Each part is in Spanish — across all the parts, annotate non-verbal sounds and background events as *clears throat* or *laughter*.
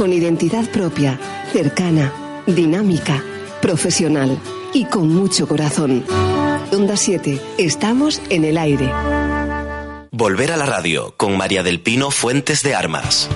con identidad propia, cercana, dinámica, profesional y con mucho corazón. Onda 7, estamos en el aire. Volver a la radio con María del Pino Fuentes de Armas.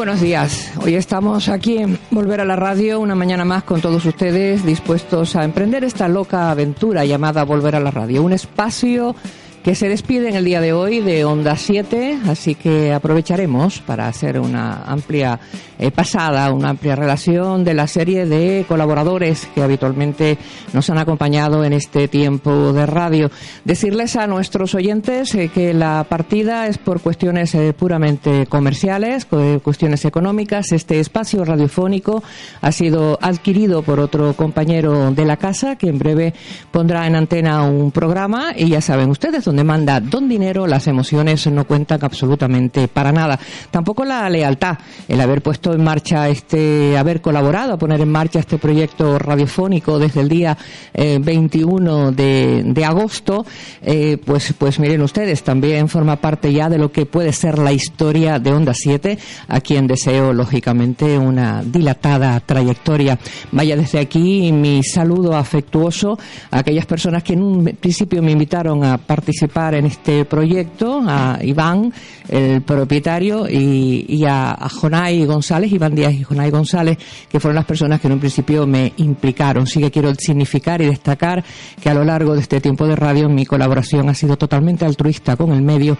Buenos días. Hoy estamos aquí en Volver a la Radio, una mañana más con todos ustedes dispuestos a emprender esta loca aventura llamada Volver a la Radio. Un espacio que se despide en el día de hoy de Onda 7, así que aprovecharemos para hacer una amplia eh, pasada, una amplia relación de la serie de colaboradores que habitualmente nos han acompañado en este tiempo de radio. Decirles a nuestros oyentes eh, que la partida es por cuestiones eh, puramente comerciales, cuestiones económicas. Este espacio radiofónico ha sido adquirido por otro compañero de la casa que en breve pondrá en antena un programa y ya saben ustedes donde manda don dinero, las emociones no cuentan absolutamente para nada. Tampoco la lealtad, el haber puesto en marcha este, haber colaborado a poner en marcha este proyecto radiofónico desde el día 21 eh, de, agosto, eh, pues, pues miren ustedes, también forma parte ya de lo que puede ser la historia de Onda 7, a quien deseo lógicamente una dilatada trayectoria. Vaya desde aquí mi saludo afectuoso a aquellas personas que en un principio me invitaron a participar en este proyecto, a Iván, el propietario, y, a, a, Jonay González, Iván Díaz y Jonay González, que fueron las personas que en un principio me implicaron. Sí que quiero significar y destacar que a lo largo de este tiempo de radio mi colaboración ha sido totalmente altruista con el medio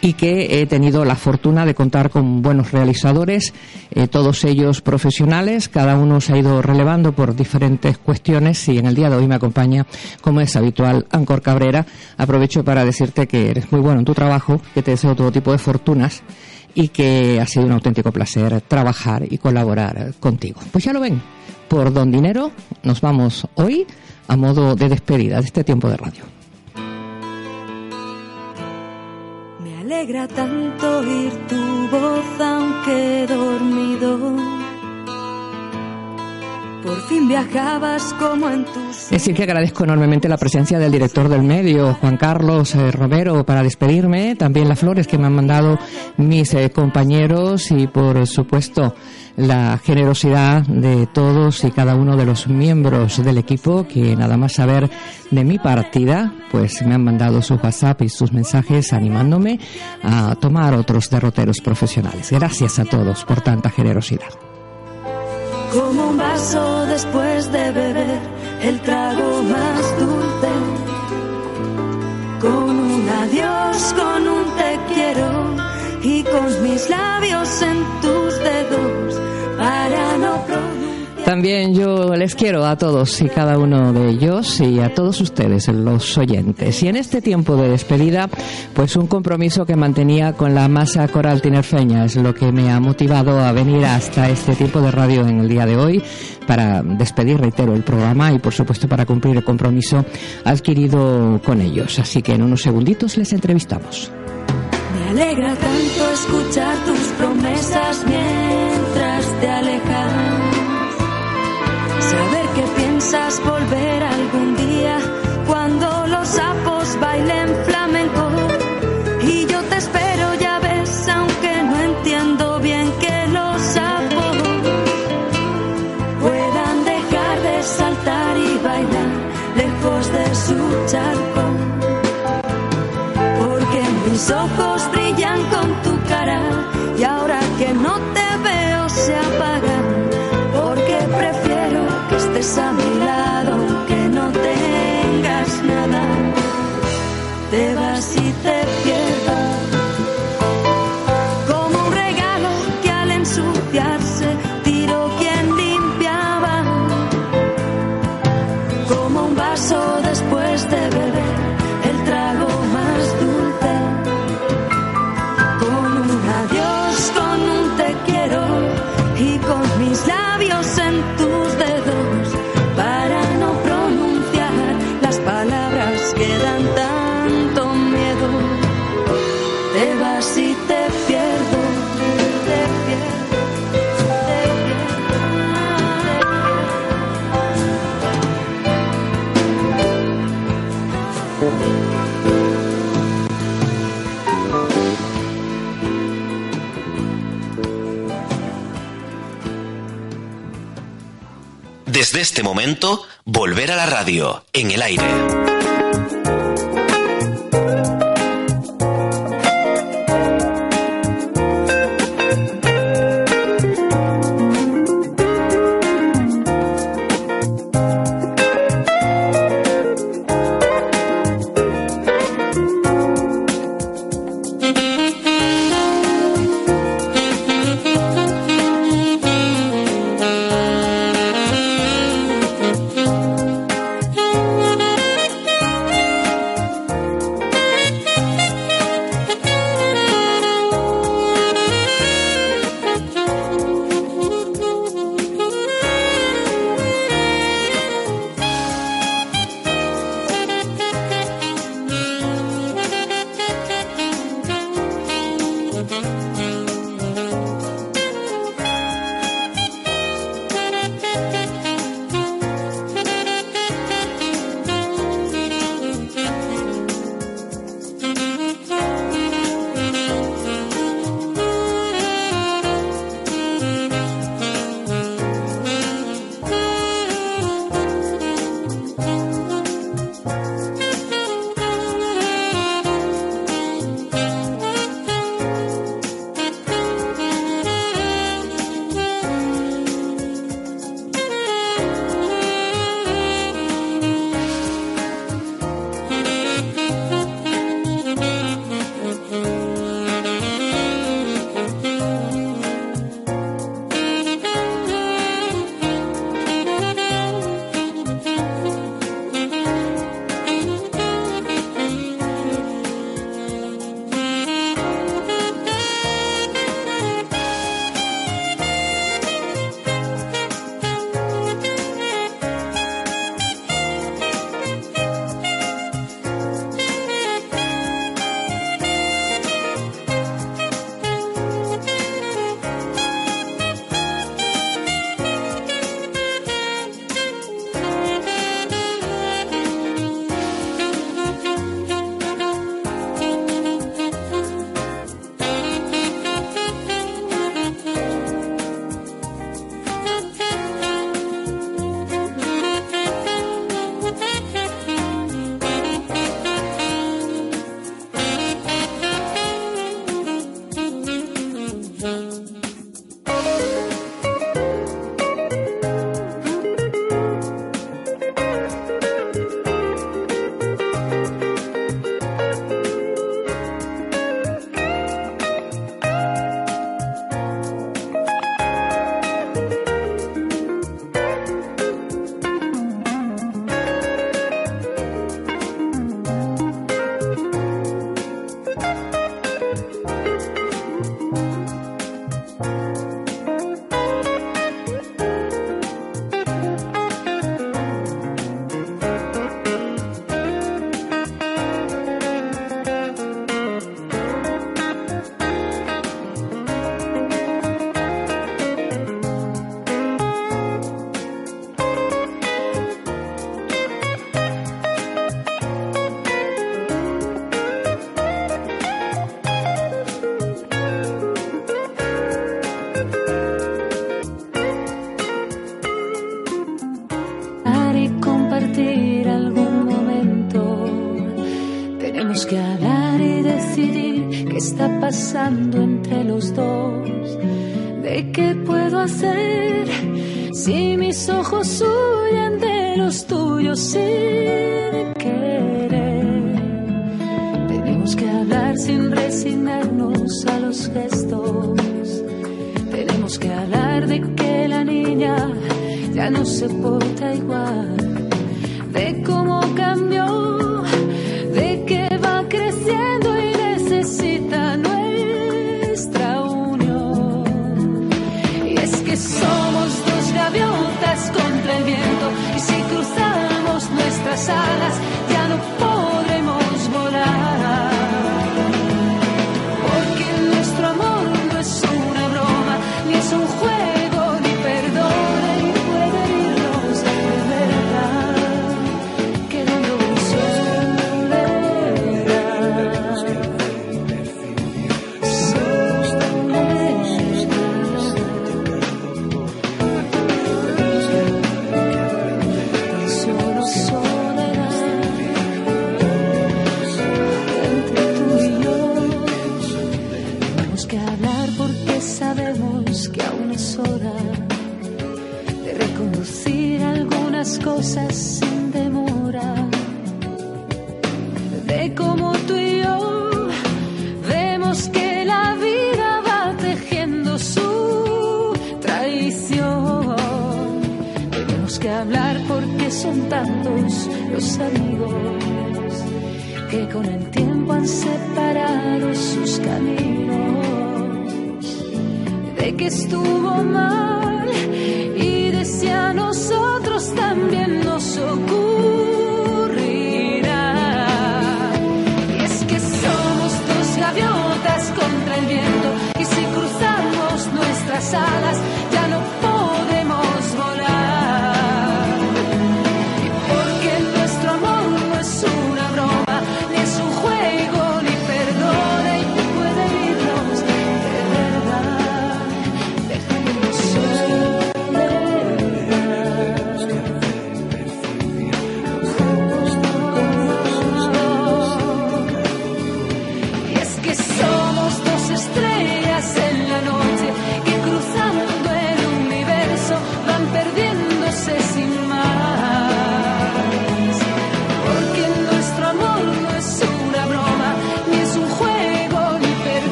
y que he tenido la fortuna de contar con buenos realizadores, eh, todos ellos profesionales, cada uno se ha ido relevando por diferentes cuestiones y en el día de hoy me acompaña, como es habitual, Ancor Cabrera. Aprovecho para decirte que eres muy bueno en tu trabajo, que te deseo todo tipo de fortunas y que ha sido un auténtico placer trabajar y colaborar contigo. Pues ya lo ven, por Don Dinero nos vamos hoy a modo de despedida de este tiempo de radio. alegra tanto oír tu voz aunque dormido. Por fin viajabas como en tus... Decir que agradezco enormemente la presencia del director del medio, Juan Carlos eh, Romero, para despedirme. También las flores que me han mandado mis eh, compañeros y, por supuesto, la generosidad de todos y cada uno de los miembros del equipo que nada más saber de mi partida, pues me han mandado su WhatsApp y sus mensajes animándome a tomar otros derroteros profesionales. Gracias a todos por tanta generosidad. Como un vaso después de beber el trago más dulce, con un adiós, con un te quiero y con mis labios en tus dedos también yo les quiero a todos y cada uno de ellos y a todos ustedes, los oyentes. Y en este tiempo de despedida, pues un compromiso que mantenía con la masa coral tinerfeña es lo que me ha motivado a venir hasta este tiempo de radio en el día de hoy para despedir, reitero, el programa y por supuesto para cumplir el compromiso adquirido con ellos. Así que en unos segunditos les entrevistamos. Me alegra tanto escuchar tus promesas mientras volver desde este momento, volver a la radio, en el aire. llorando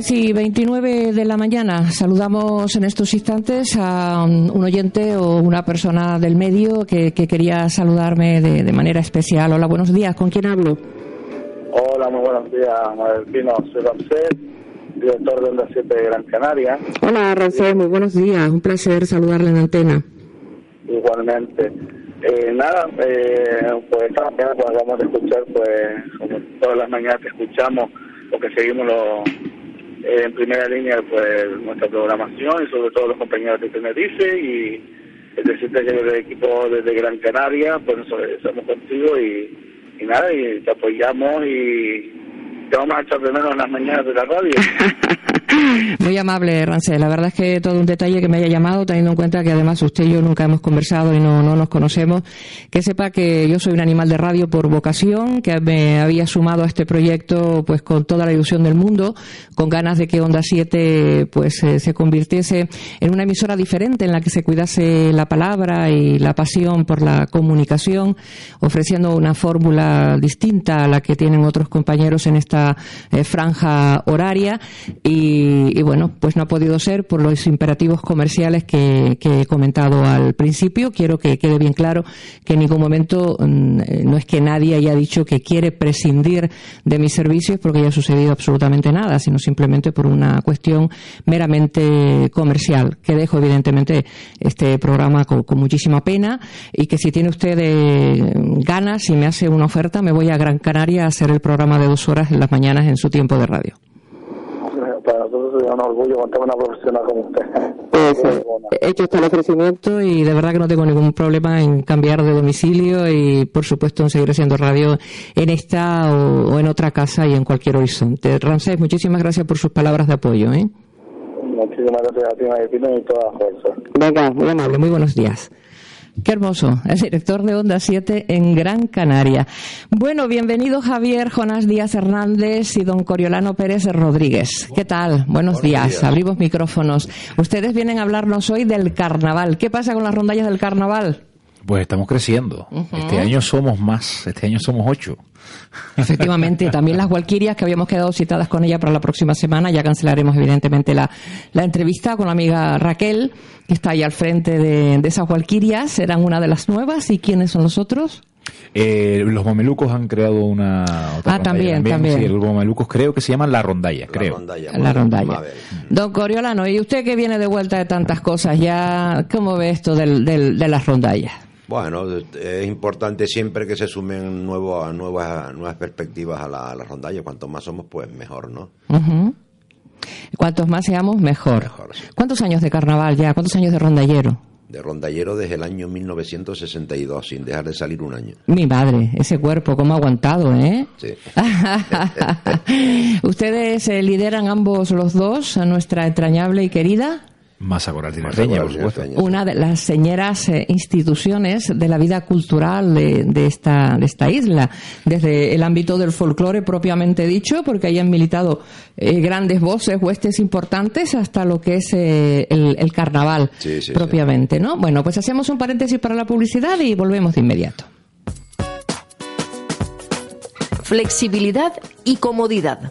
10 y 29 de la mañana. Saludamos en estos instantes a un oyente o una persona del medio que, que quería saludarme de, de manera especial. Hola, buenos días. ¿Con quién hablo? Hola, muy buenos días, Madelpino. Soy Ramsés, director de Onda 7 de Gran Canaria. Hola, Rancés. Muy buenos días. Un placer saludarle en antena. Igualmente. Eh, nada, eh, pues esta mañana pues, acabamos de escuchar, pues como todas las mañanas que escuchamos, porque seguimos lo- eh, en primera línea pues nuestra programación y sobre todo los compañeros de Tenerife y decirte que el equipo desde Gran Canaria, pues nosotros estamos contigo y, y nada, y te apoyamos y te vamos a echar de menos en las mañanas de la radio. *laughs* Muy amable, Rancés. La verdad es que todo un detalle que me haya llamado, teniendo en cuenta que además usted y yo nunca hemos conversado y no, no nos conocemos. Que sepa que yo soy un animal de radio por vocación, que me había sumado a este proyecto pues con toda la ilusión del mundo, con ganas de que Onda 7 pues eh, se convirtiese en una emisora diferente en la que se cuidase la palabra y la pasión por la comunicación, ofreciendo una fórmula distinta a la que tienen otros compañeros en esta eh, franja horaria y, y, bueno, pues no ha podido ser por los imperativos comerciales que, he comentado al principio. Quiero que quede bien claro que en ningún momento mm, eh, no es que nadie haya dicho que quiere prescindir de mis servicios porque haya sucedido absolutamente nada, sino simplemente por una cuestión meramente comercial, que dejo evidentemente este programa con, con muchísima pena y que si tiene usted eh, ganas y me hace una oferta, me voy a Gran Canaria a hacer el programa de dos horas en las mañanas en su tiempo de radio. Para nosotros es un orgullo contar una profesional como usted. Muy *laughs* eh, hecho hasta el ofrecimiento y de verdad que no tengo ningún problema en cambiar de domicilio y por supuesto en seguir haciendo radio en esta o, o en otra casa y en cualquier horizonte. Ramsés, muchísimas gracias por sus palabras de apoyo. ¿eh? Muchísimas gracias a ti, Madelpino, y toda la fuerza. Venga, muy amable, muy buenos días. Qué hermoso, el director de Onda 7 en Gran Canaria. Bueno, bienvenido Javier Jonás Díaz Hernández y don Coriolano Pérez Rodríguez. ¿Qué tal? Buenos, días. abrimos micrófonos. Ustedes vienen a hablarnos hoy del carnaval. ¿Qué pasa con las rondallas del carnaval? Pues estamos creciendo. Este año somos más, este año somos ocho. Efectivamente, también las Walquirias que habíamos quedado citadas con ella para la próxima semana. Ya cancelaremos, evidentemente, la, la entrevista con la amiga Raquel, que está ahí al frente de, de esas Walquirias. Serán una de las nuevas. ¿Y quiénes son los otros? Eh, los mamelucos han creado una otra Ah, rondalla también, también. Sí, los mamelucos creo que se llaman la rondalla, creo. rondalla, La bueno, rondalla. Mabel. Don Coriolano, ¿y usted que viene de vuelta de tantas cosas? ya ¿Cómo ve esto del, del- de las rondallas? Bueno, es importante siempre que se sumen nuevos, nuevas, nuevas perspectivas a la, a la rondalla. Cuanto más somos, pues mejor, ¿no? Cuantos más seamos, mejor. Mejor, sí. ¿Cuántos años de carnaval ya? ¿Cuántos años de rondallero? De rondallero desde el año 1962, sin dejar de salir un año. Mi madre, ese cuerpo, cómo ha aguantado, ¿eh? Sí. *laughs* Ustedes eh, lideran ambos los dos a nuestra entrañable y querida. Masa por supuesto. Tinerfeña. una de las señeras eh, instituciones de la vida cultural de, de esta, de esta isla, desde el ámbito del folclore propiamente dicho, porque ahí han militado eh, grandes voces, huestes importantes, hasta lo que es eh, el, el carnaval Sí, sí, propiamente, ¿no? Bueno, pues hacemos un paréntesis para la publicidad y volvemos de inmediato. Flexibilidad y comodidad.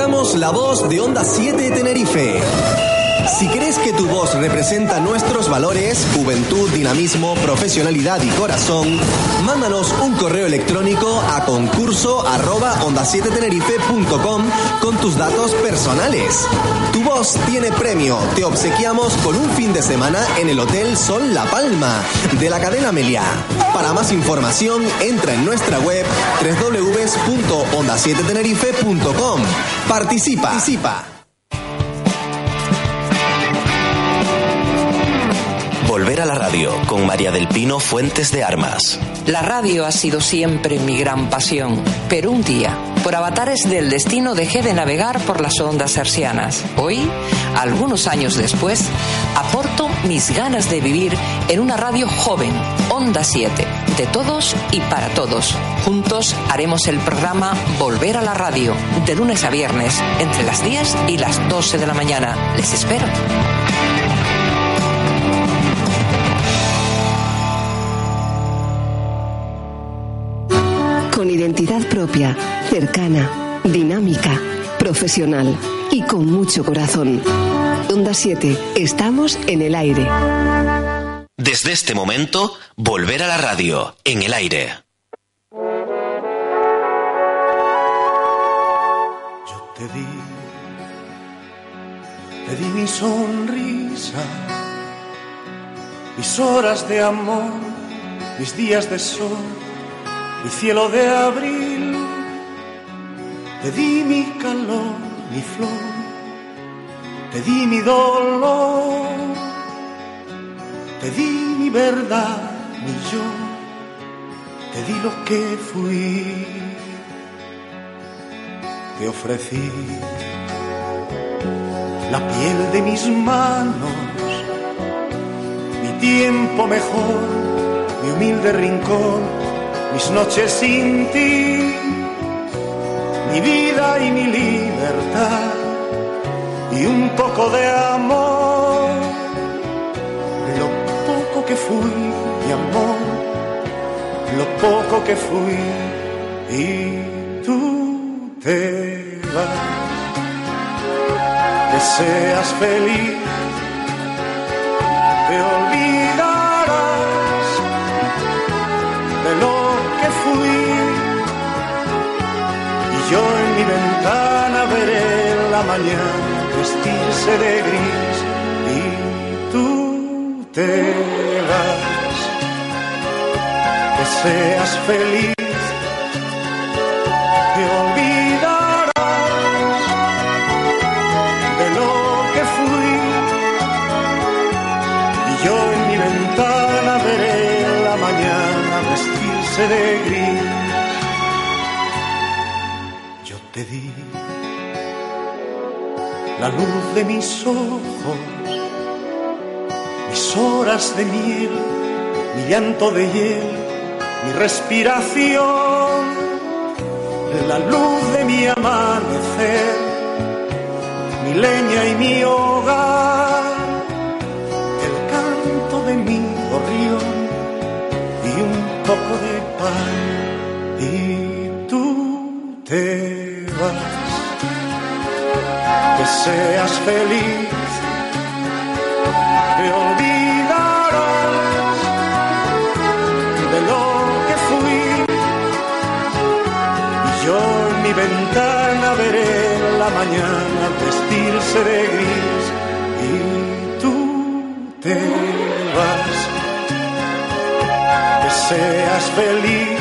La voz de Onda 7 Tenerife. Si crees que tu voz representa nuestros valores, juventud, dinamismo, profesionalidad y corazón, mándanos un correo electrónico a concurso arroba onda 7 tenerife.com con tus datos personales. Voz tiene premio. Te obsequiamos con un fin de semana en el Hotel Sol La Palma de la cadena Meliá. Para más información, entra en nuestra web www.onda7tenerife.com. Participa. Participa. La radio con María del Pino Fuentes de Armas. La radio ha sido siempre mi gran pasión, pero un día, por avatares del destino, dejé de navegar por las ondas hercianas. Hoy, algunos años después, aporto mis ganas de vivir en una radio joven, Onda 7, de todos y para todos. Juntos haremos el programa Volver a la radio, de lunes a viernes, entre las 10 y las 12 de la mañana. Les espero. Con identidad propia, cercana, dinámica, profesional y con mucho corazón. Onda 7, estamos en el aire. Desde este momento, Volver a la radio en el aire. Te di, te di mi sonrisa, mis horas de amor, mis días de sol, mi cielo de abril. Te di mi calor, mi flor, te di mi dolor, te di mi verdad, mi yo, te di lo que fui. Te ofrecí la piel de mis manos, mi tiempo mejor, mi humilde rincón, mis noches sin ti, mi vida y mi libertad y un poco de amor, lo poco que fui, mi amor, lo poco que fui y tú te vas, que seas feliz, te olvidarás de lo y yo en mi ventana veré la mañana vestirse de gris y tú te vas, que seas feliz. Te olvidarás de lo que fui y yo en mi ventana veré la mañana vestirse de la luz de mis ojos, mis horas de miel, mi llanto de hiel, mi respiración la luz de mi amanecer, mi leña y mi hogar, el canto de mi gorrión y un poco de pan. Seas feliz, te olvidarás de lo que fui. Yo en mi ventana veré la mañana vestirse de gris. Y tú te vas, que seas feliz,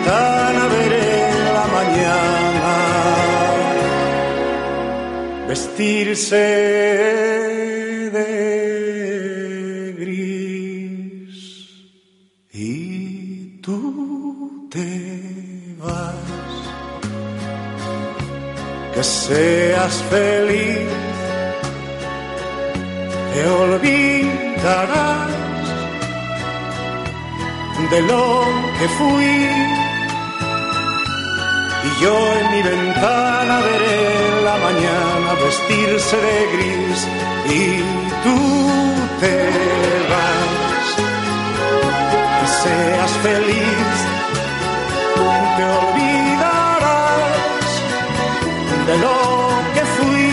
ventana veré la mañana. Vestirse de gris. Y tú te vas. Que seas feliz. Te olvidarás de lo que fui yo en mi ventana veré la mañana vestirse de gris y tú te vas. Que seas feliz te olvidarás de lo que fui.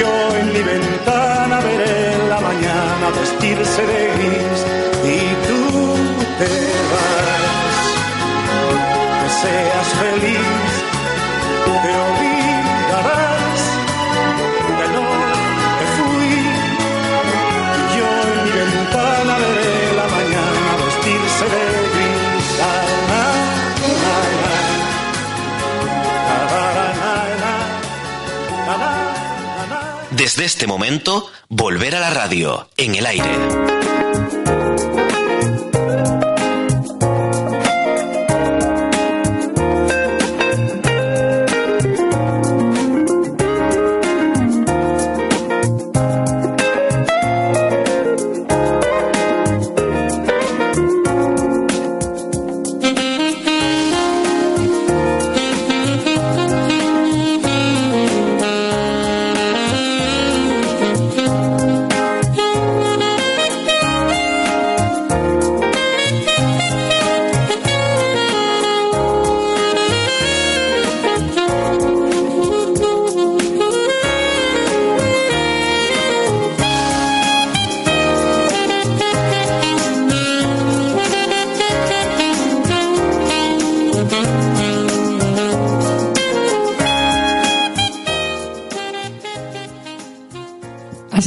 Yo en mi ventana veré la mañana vestirse de gris y tú te vas seas feliz te olvidarás de lo que fui yo en mi ventana veré la mañana vestirse de gris. Desde este momento, volver a la radio, en el aire.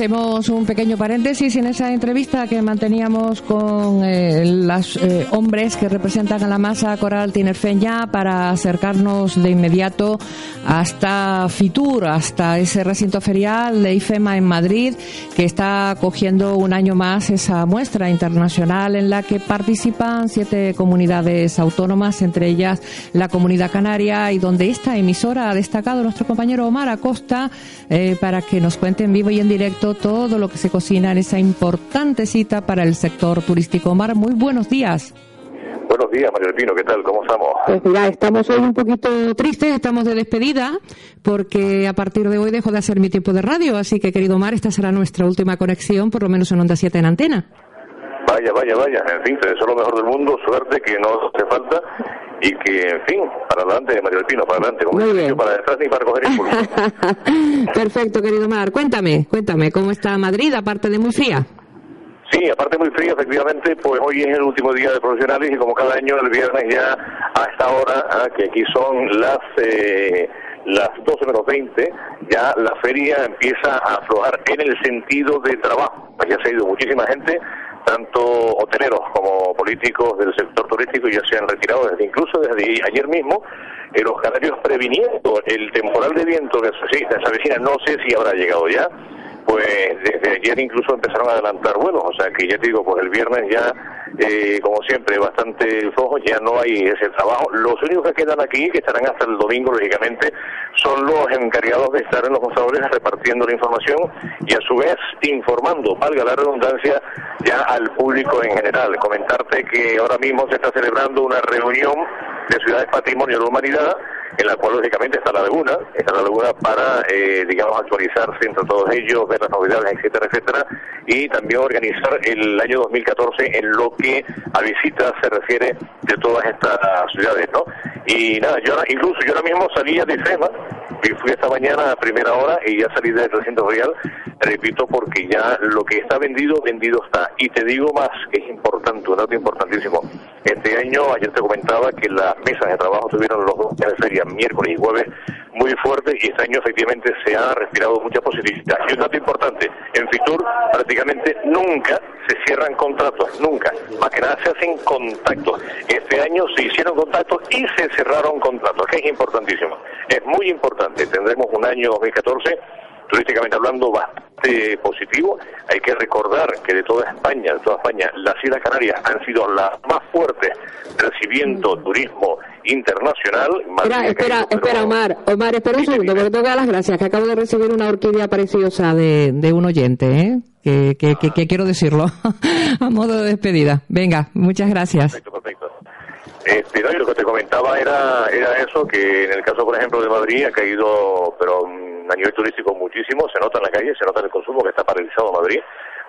Hacemos un pequeño paréntesis en esa entrevista que manteníamos con eh, los eh, hombres que representan a la masa coral tinerfeña para acercarnos de inmediato hasta Fitur, hasta ese recinto ferial de IFEMA en Madrid, que está acogiendo un año más esa muestra internacional en la que participan siete comunidades autónomas, entre ellas la Comunidad Canaria, y donde esta emisora ha destacado nuestro compañero Omar Acosta eh, para que nos cuente en vivo y en directo todo lo que se cocina en esa importante cita para el sector turístico. Omar, muy buenos días. Buenos días, Mario del Pino, ¿qué tal? ¿Cómo estamos? Pues mira, estamos hoy un poquito tristes, estamos de despedida, porque a partir de hoy dejo de hacer mi tiempo de radio, así que querido Omar, esta será nuestra última conexión, por lo menos en Onda 7 en antena. Vaya, vaya, vaya. En fin, te deseo lo mejor del mundo, suerte, que no hace falta y que, en fin, para adelante, Mario del Pino, para adelante. Como Muy bien. para detrás ni para coger impulso. *laughs* Perfecto, querido Omar. Cuéntame, cuéntame, ¿cómo está Madrid, aparte de muy fría? Sí, aparte muy frío, efectivamente, pues hoy es el último día de profesionales y como cada año el viernes ya a esta hora, ah, que aquí son las eh, las 12 menos 20, ya la feria empieza a aflojar en el sentido de trabajo. Se ha ido muchísima gente, tanto hoteleros como políticos del sector turístico ya se han retirado desde incluso desde ayer mismo. eh, los canarios previniendo el temporal de viento que se avecina, no sé si habrá llegado ya, pues desde ayer incluso empezaron a adelantar vuelos, o sea que ya te digo, pues el viernes ya, eh, como siempre, bastante flojo, ya no hay ese trabajo. Los únicos que quedan aquí, que estarán hasta el domingo, lógicamente, son los encargados de estar en los mostradores repartiendo la información y a su vez informando, valga la redundancia, ya al público en general. Comentarte que ahora mismo se está celebrando una reunión de Ciudades Patrimonio de la Humanidad en la cual lógicamente está la laguna, está la laguna para, eh, digamos, actualizarse entre todos ellos, ver las novedades, etcétera, etcétera, y también organizar el año 2014 en lo que a visitas se refiere de todas estas ciudades, ¿no? Y nada, yo ahora- incluso yo ahora mismo salía de FEMA, Y fui esta mañana a primera hora y ya salí del recinto real, repito, porque ya lo que está vendido, vendido está. Y te digo más, que es importante, un dato importantísimo. Este año, ayer te comentaba que las mesas de trabajo tuvieron los dos días de feria, miércoles y jueves, muy fuertes y este año efectivamente se ha respirado mucha positividad. Y un dato importante, en Fitur prácticamente nunca se cierran contratos, nunca. Más que nada se hacen contactos. Este año se hicieron contactos y se cerraron contratos, que es importantísimo. Es muy importante. Tendremos un año 2014 turísticamente hablando bastante positivo. Hay que recordar que de toda España, de toda España, las Islas Canarias han sido las más fuertes recibiendo turismo internacional. Espera, espera, espera, Omar, Omar, espera un segundo, porque tengo que dar las gracias, que acabo de recibir una orquídea preciosa de, de un oyente, ¿eh? Que, que, que, que quiero decirlo *laughs* a modo de despedida. Venga, muchas gracias. Perfecto, perfecto. Este, no, y lo que te comentaba era, era eso, que en el caso, por ejemplo, de Madrid ha caído, pero mm, a nivel turístico muchísimo, se nota en la calle, se nota en el consumo que está paralizado Madrid.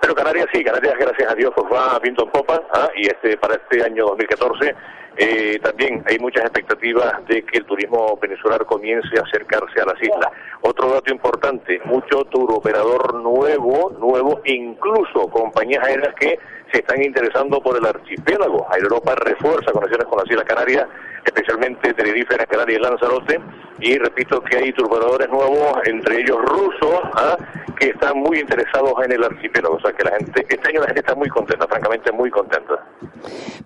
Pero Canarias sí, Canarias gracias a Dios pues va viento en popa ¿ah? y este para este año 2014 eh, también hay muchas expectativas de que el turismo peninsular comience a acercarse a las islas. Otro dato importante, mucho turoperador nuevo, nuevo, incluso compañías aéreas que están interesando por el archipiélago. Europa refuerza conexiones con las Islas Canarias, especialmente Tenerife, Gran Canaria y Lanzarote. Y repito que hay turoperadores nuevos, entre ellos rusos, ¿ah? que están muy interesados en el archipiélago. O sea que la gente, este año la gente está muy contenta, francamente muy contenta.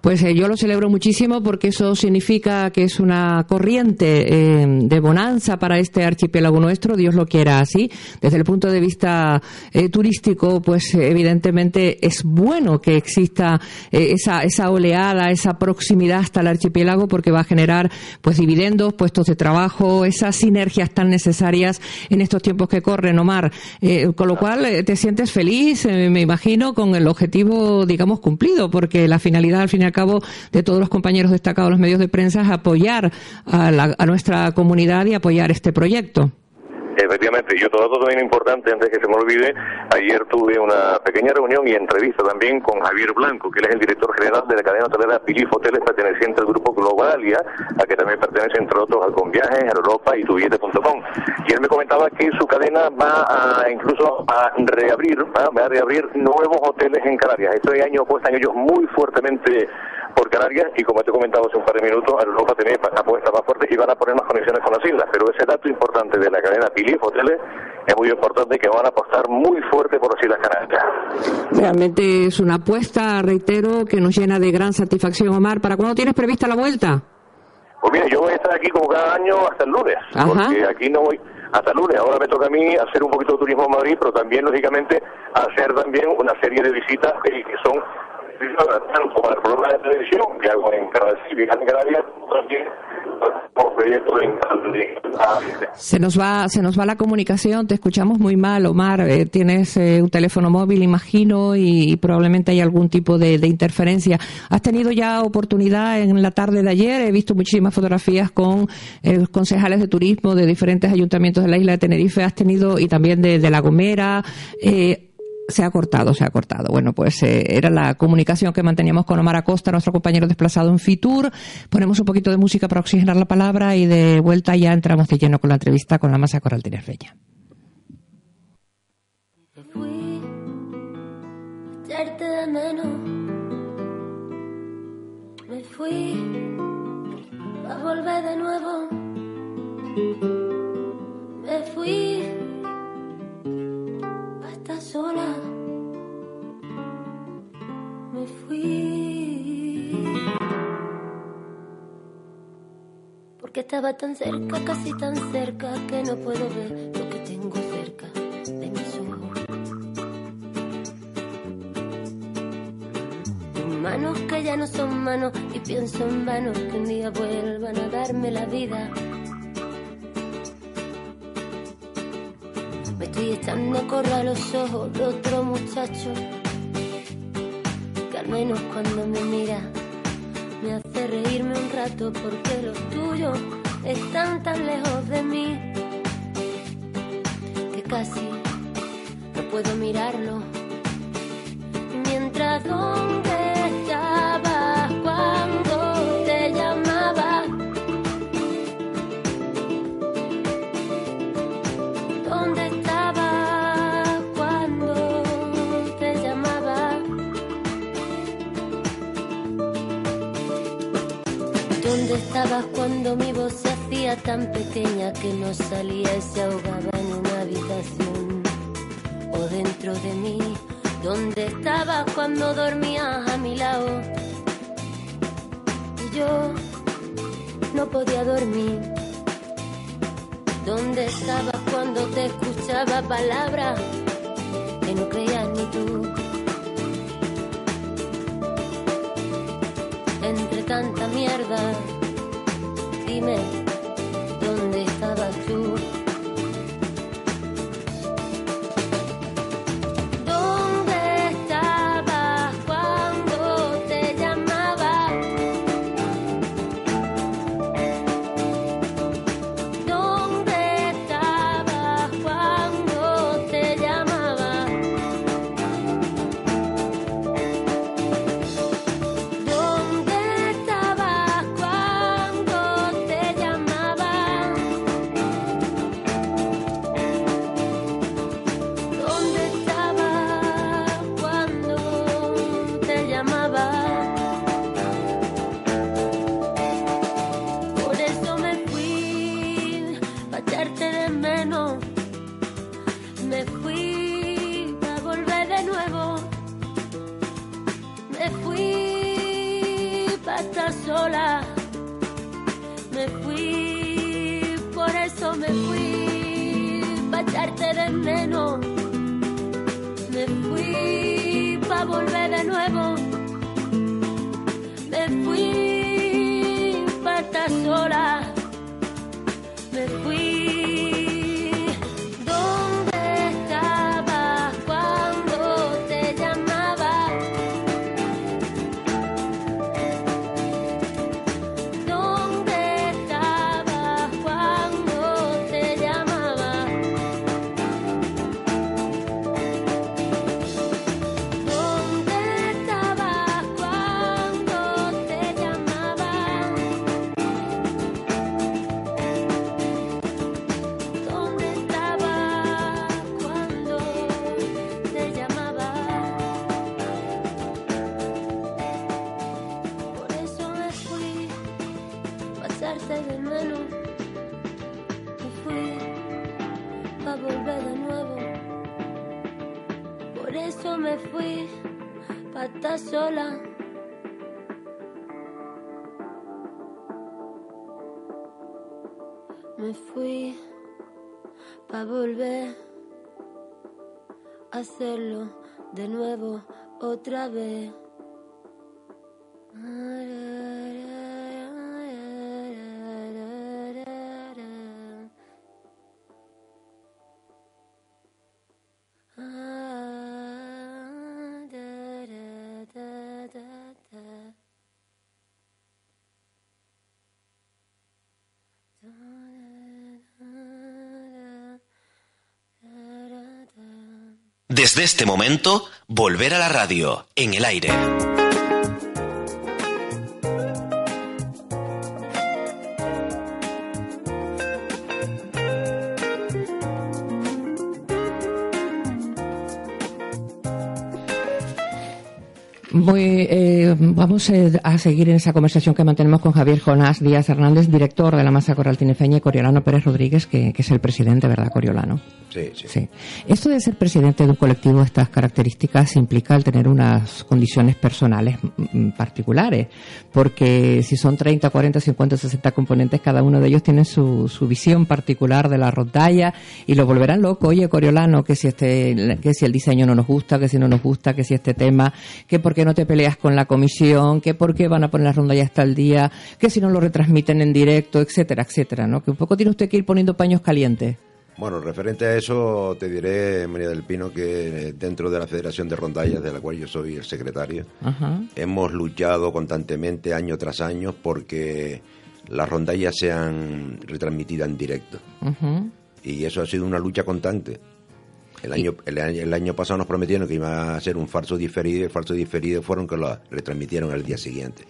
Pues eh, yo lo celebro muchísimo porque eso significa que es una corriente eh, de bonanza para este archipiélago nuestro, Dios lo quiera así. Desde el punto de vista eh, turístico, pues evidentemente es bueno que exista eh, esa, esa oleada, esa proximidad hasta el archipiélago porque va a generar pues dividendos, puestos de trabajo, esas sinergias tan necesarias en estos tiempos que corren, Omar. Eh, con lo cual eh, te sientes feliz, me imagino, con el objetivo, digamos, cumplido, porque la finalidad, al fin y al cabo, de todos los compañeros destacados en los medios de prensa es apoyar a, la- a nuestra comunidad y apoyar este proyecto. Efectivamente, y otro dato también importante, antes que se me olvide, ayer tuve una pequeña reunión y entrevista también con Javier Blanco, que él es el director general de la cadena hotelera Pilif Hoteles, perteneciente al grupo Globalia, a que también pertenece, entre otros, al Conviajes, a Europa y tuviete.com. Y él me comentaba que su cadena va a incluso a reabrir, ¿va? a reabrir nuevos hoteles en Canarias. Este año apuestan ellos muy fuertemente por Canarias y como te he comentado hace un par de minutos, Europa también apuesta más fuerte y van a poner más conexiones con las islas. Pero ese dato importante de la cadena Pilif Hoteles es muy importante que van a apostar muy fuerte por las Islas Canarias. Realmente es una apuesta, reitero, que nos llena de gran satisfacción, Omar. ¿Para cuándo tienes prevista la vuelta? Pues mira, yo voy a estar aquí como cada año hasta el lunes, Ajá. porque aquí no voy hasta el lunes. Ahora me toca a mí hacer un poquito de turismo en Madrid, pero también, lógicamente, hacer también una serie de visitas eh, que son Se nos va, se nos va la comunicación, te escuchamos muy mal, Omar. Eh, tienes eh, un teléfono móvil, imagino, y, probablemente hay algún tipo de, de interferencia. ¿Has tenido ya oportunidad en la tarde de ayer? He visto muchísimas fotografías con eh, concejales de turismo de diferentes ayuntamientos de la isla de Tenerife. Has tenido, y también de, de La Gomera. Eh, se ha cortado, se ha cortado. Bueno, pues eh, era la comunicación que manteníamos con Omar Acosta, nuestro compañero desplazado en Fitur. Ponemos un poquito de música para oxigenar la palabra y de vuelta ya entramos de lleno con la entrevista con la masa coral tinerfeña. echarte de menos. Me fui a volver de nuevo. Me fui sola. Me fui porque estaba tan cerca, casi tan cerca que no puedo ver lo que tengo cerca de mis ojos. Manos que ya no son manos y pienso en vano que un día vuelvan a darme la vida. Estoy echando a los ojos de otro muchacho que al menos cuando me mira me hace reírme un rato porque los tuyos están tan lejos de mí que casi no puedo mirarlo. Mientras donde cuando mi voz se hacía tan pequeña que no salía y se ahogaba en una habitación? O dentro de mí, ¿dónde estabas cuando dormías a mi lado? Y yo no podía dormir. ¿Dónde estabas cuando te escuchaba palabras que no creías ni tú? Entre tanta mierda, Amen. Me fui pa' volver a hacerlo de nuevo otra vez. Desde este momento, volver a la radio, en el aire. Vamos eh, a seguir en esa conversación que mantenemos con Javier Jonás Díaz Hernández, director de la Masa Coral Tinefeña, y Coriolano Pérez Rodríguez, que, que es el presidente, ¿verdad, Coriolano? Sí, sí. Sí. Esto de ser presidente de un colectivo de estas características implica el tener unas condiciones personales particulares, porque si son 30, 40, 50, 60 componentes, cada uno de ellos tiene su, su visión particular de la rondalla y lo volverán loco. Oye, Coriolano, que si este, que si el diseño no nos gusta, que si no nos gusta, que si este tema, que por qué no te peleas con la comisión, que por qué van a poner la rondalla hasta el día, que si no lo retransmiten en directo, etcétera, etcétera, ¿no? Que un poco tiene usted que ir poniendo paños calientes. Bueno, referente a eso, te diré, María del Pino, que dentro de la Federación de Rondallas, de la cual yo soy el secretario, Ajá. hemos luchado constantemente año tras año porque las rondallas sean retransmitidas en directo. Y eso ha sido una lucha constante. El año, el, el año pasado nos prometieron que iba a ser un falso diferido y el falso diferido fueron que lo retransmitieron al día siguiente.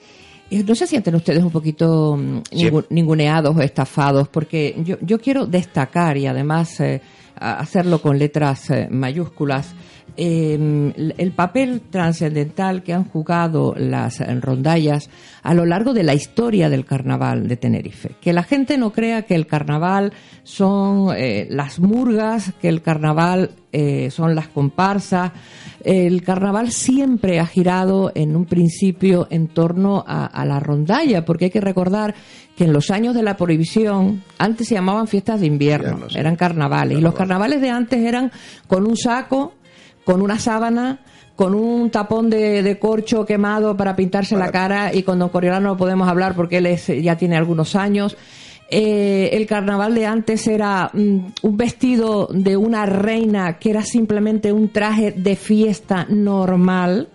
¿Y ¿No se sienten ustedes un poquito mm, Sí. ninguneados o estafados? Porque yo, yo quiero destacar y además eh, hacerlo con letras eh, mayúsculas eh, el papel trascendental que han jugado las rondallas a lo largo de la historia del carnaval de Tenerife. Que la gente no crea que el carnaval son eh, las murgas, que el carnaval eh, son las comparsas. El carnaval siempre ha girado en un principio en torno a, a la rondalla, porque hay que recordar que en los años de la prohibición, antes se llamaban fiestas de invierno, eran carnavales. Y los carnavales de antes eran con un saco, con una sábana, con un tapón de, de corcho quemado para pintarse la cara y con Don Coriolano no podemos hablar porque él es- ya tiene algunos años. Eh, el carnaval de antes era mm, un vestido de una reina que era simplemente un traje de fiesta normal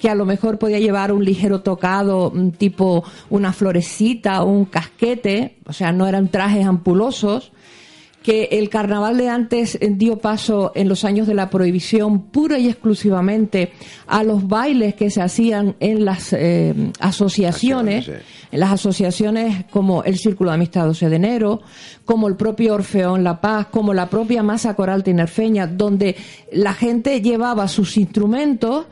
que a lo mejor podía llevar un ligero tocado mm, tipo una florecita o un casquete, o sea, no eran trajes ampulosos que el carnaval de antes dio paso en los años de la prohibición pura y exclusivamente a los bailes que se hacían en las eh, asociaciones, en las asociaciones como el Círculo de Amistad 12 de enero, como el propio Orfeón La Paz, como la propia Masa Coral Tinerfeña, donde la gente llevaba sus instrumentos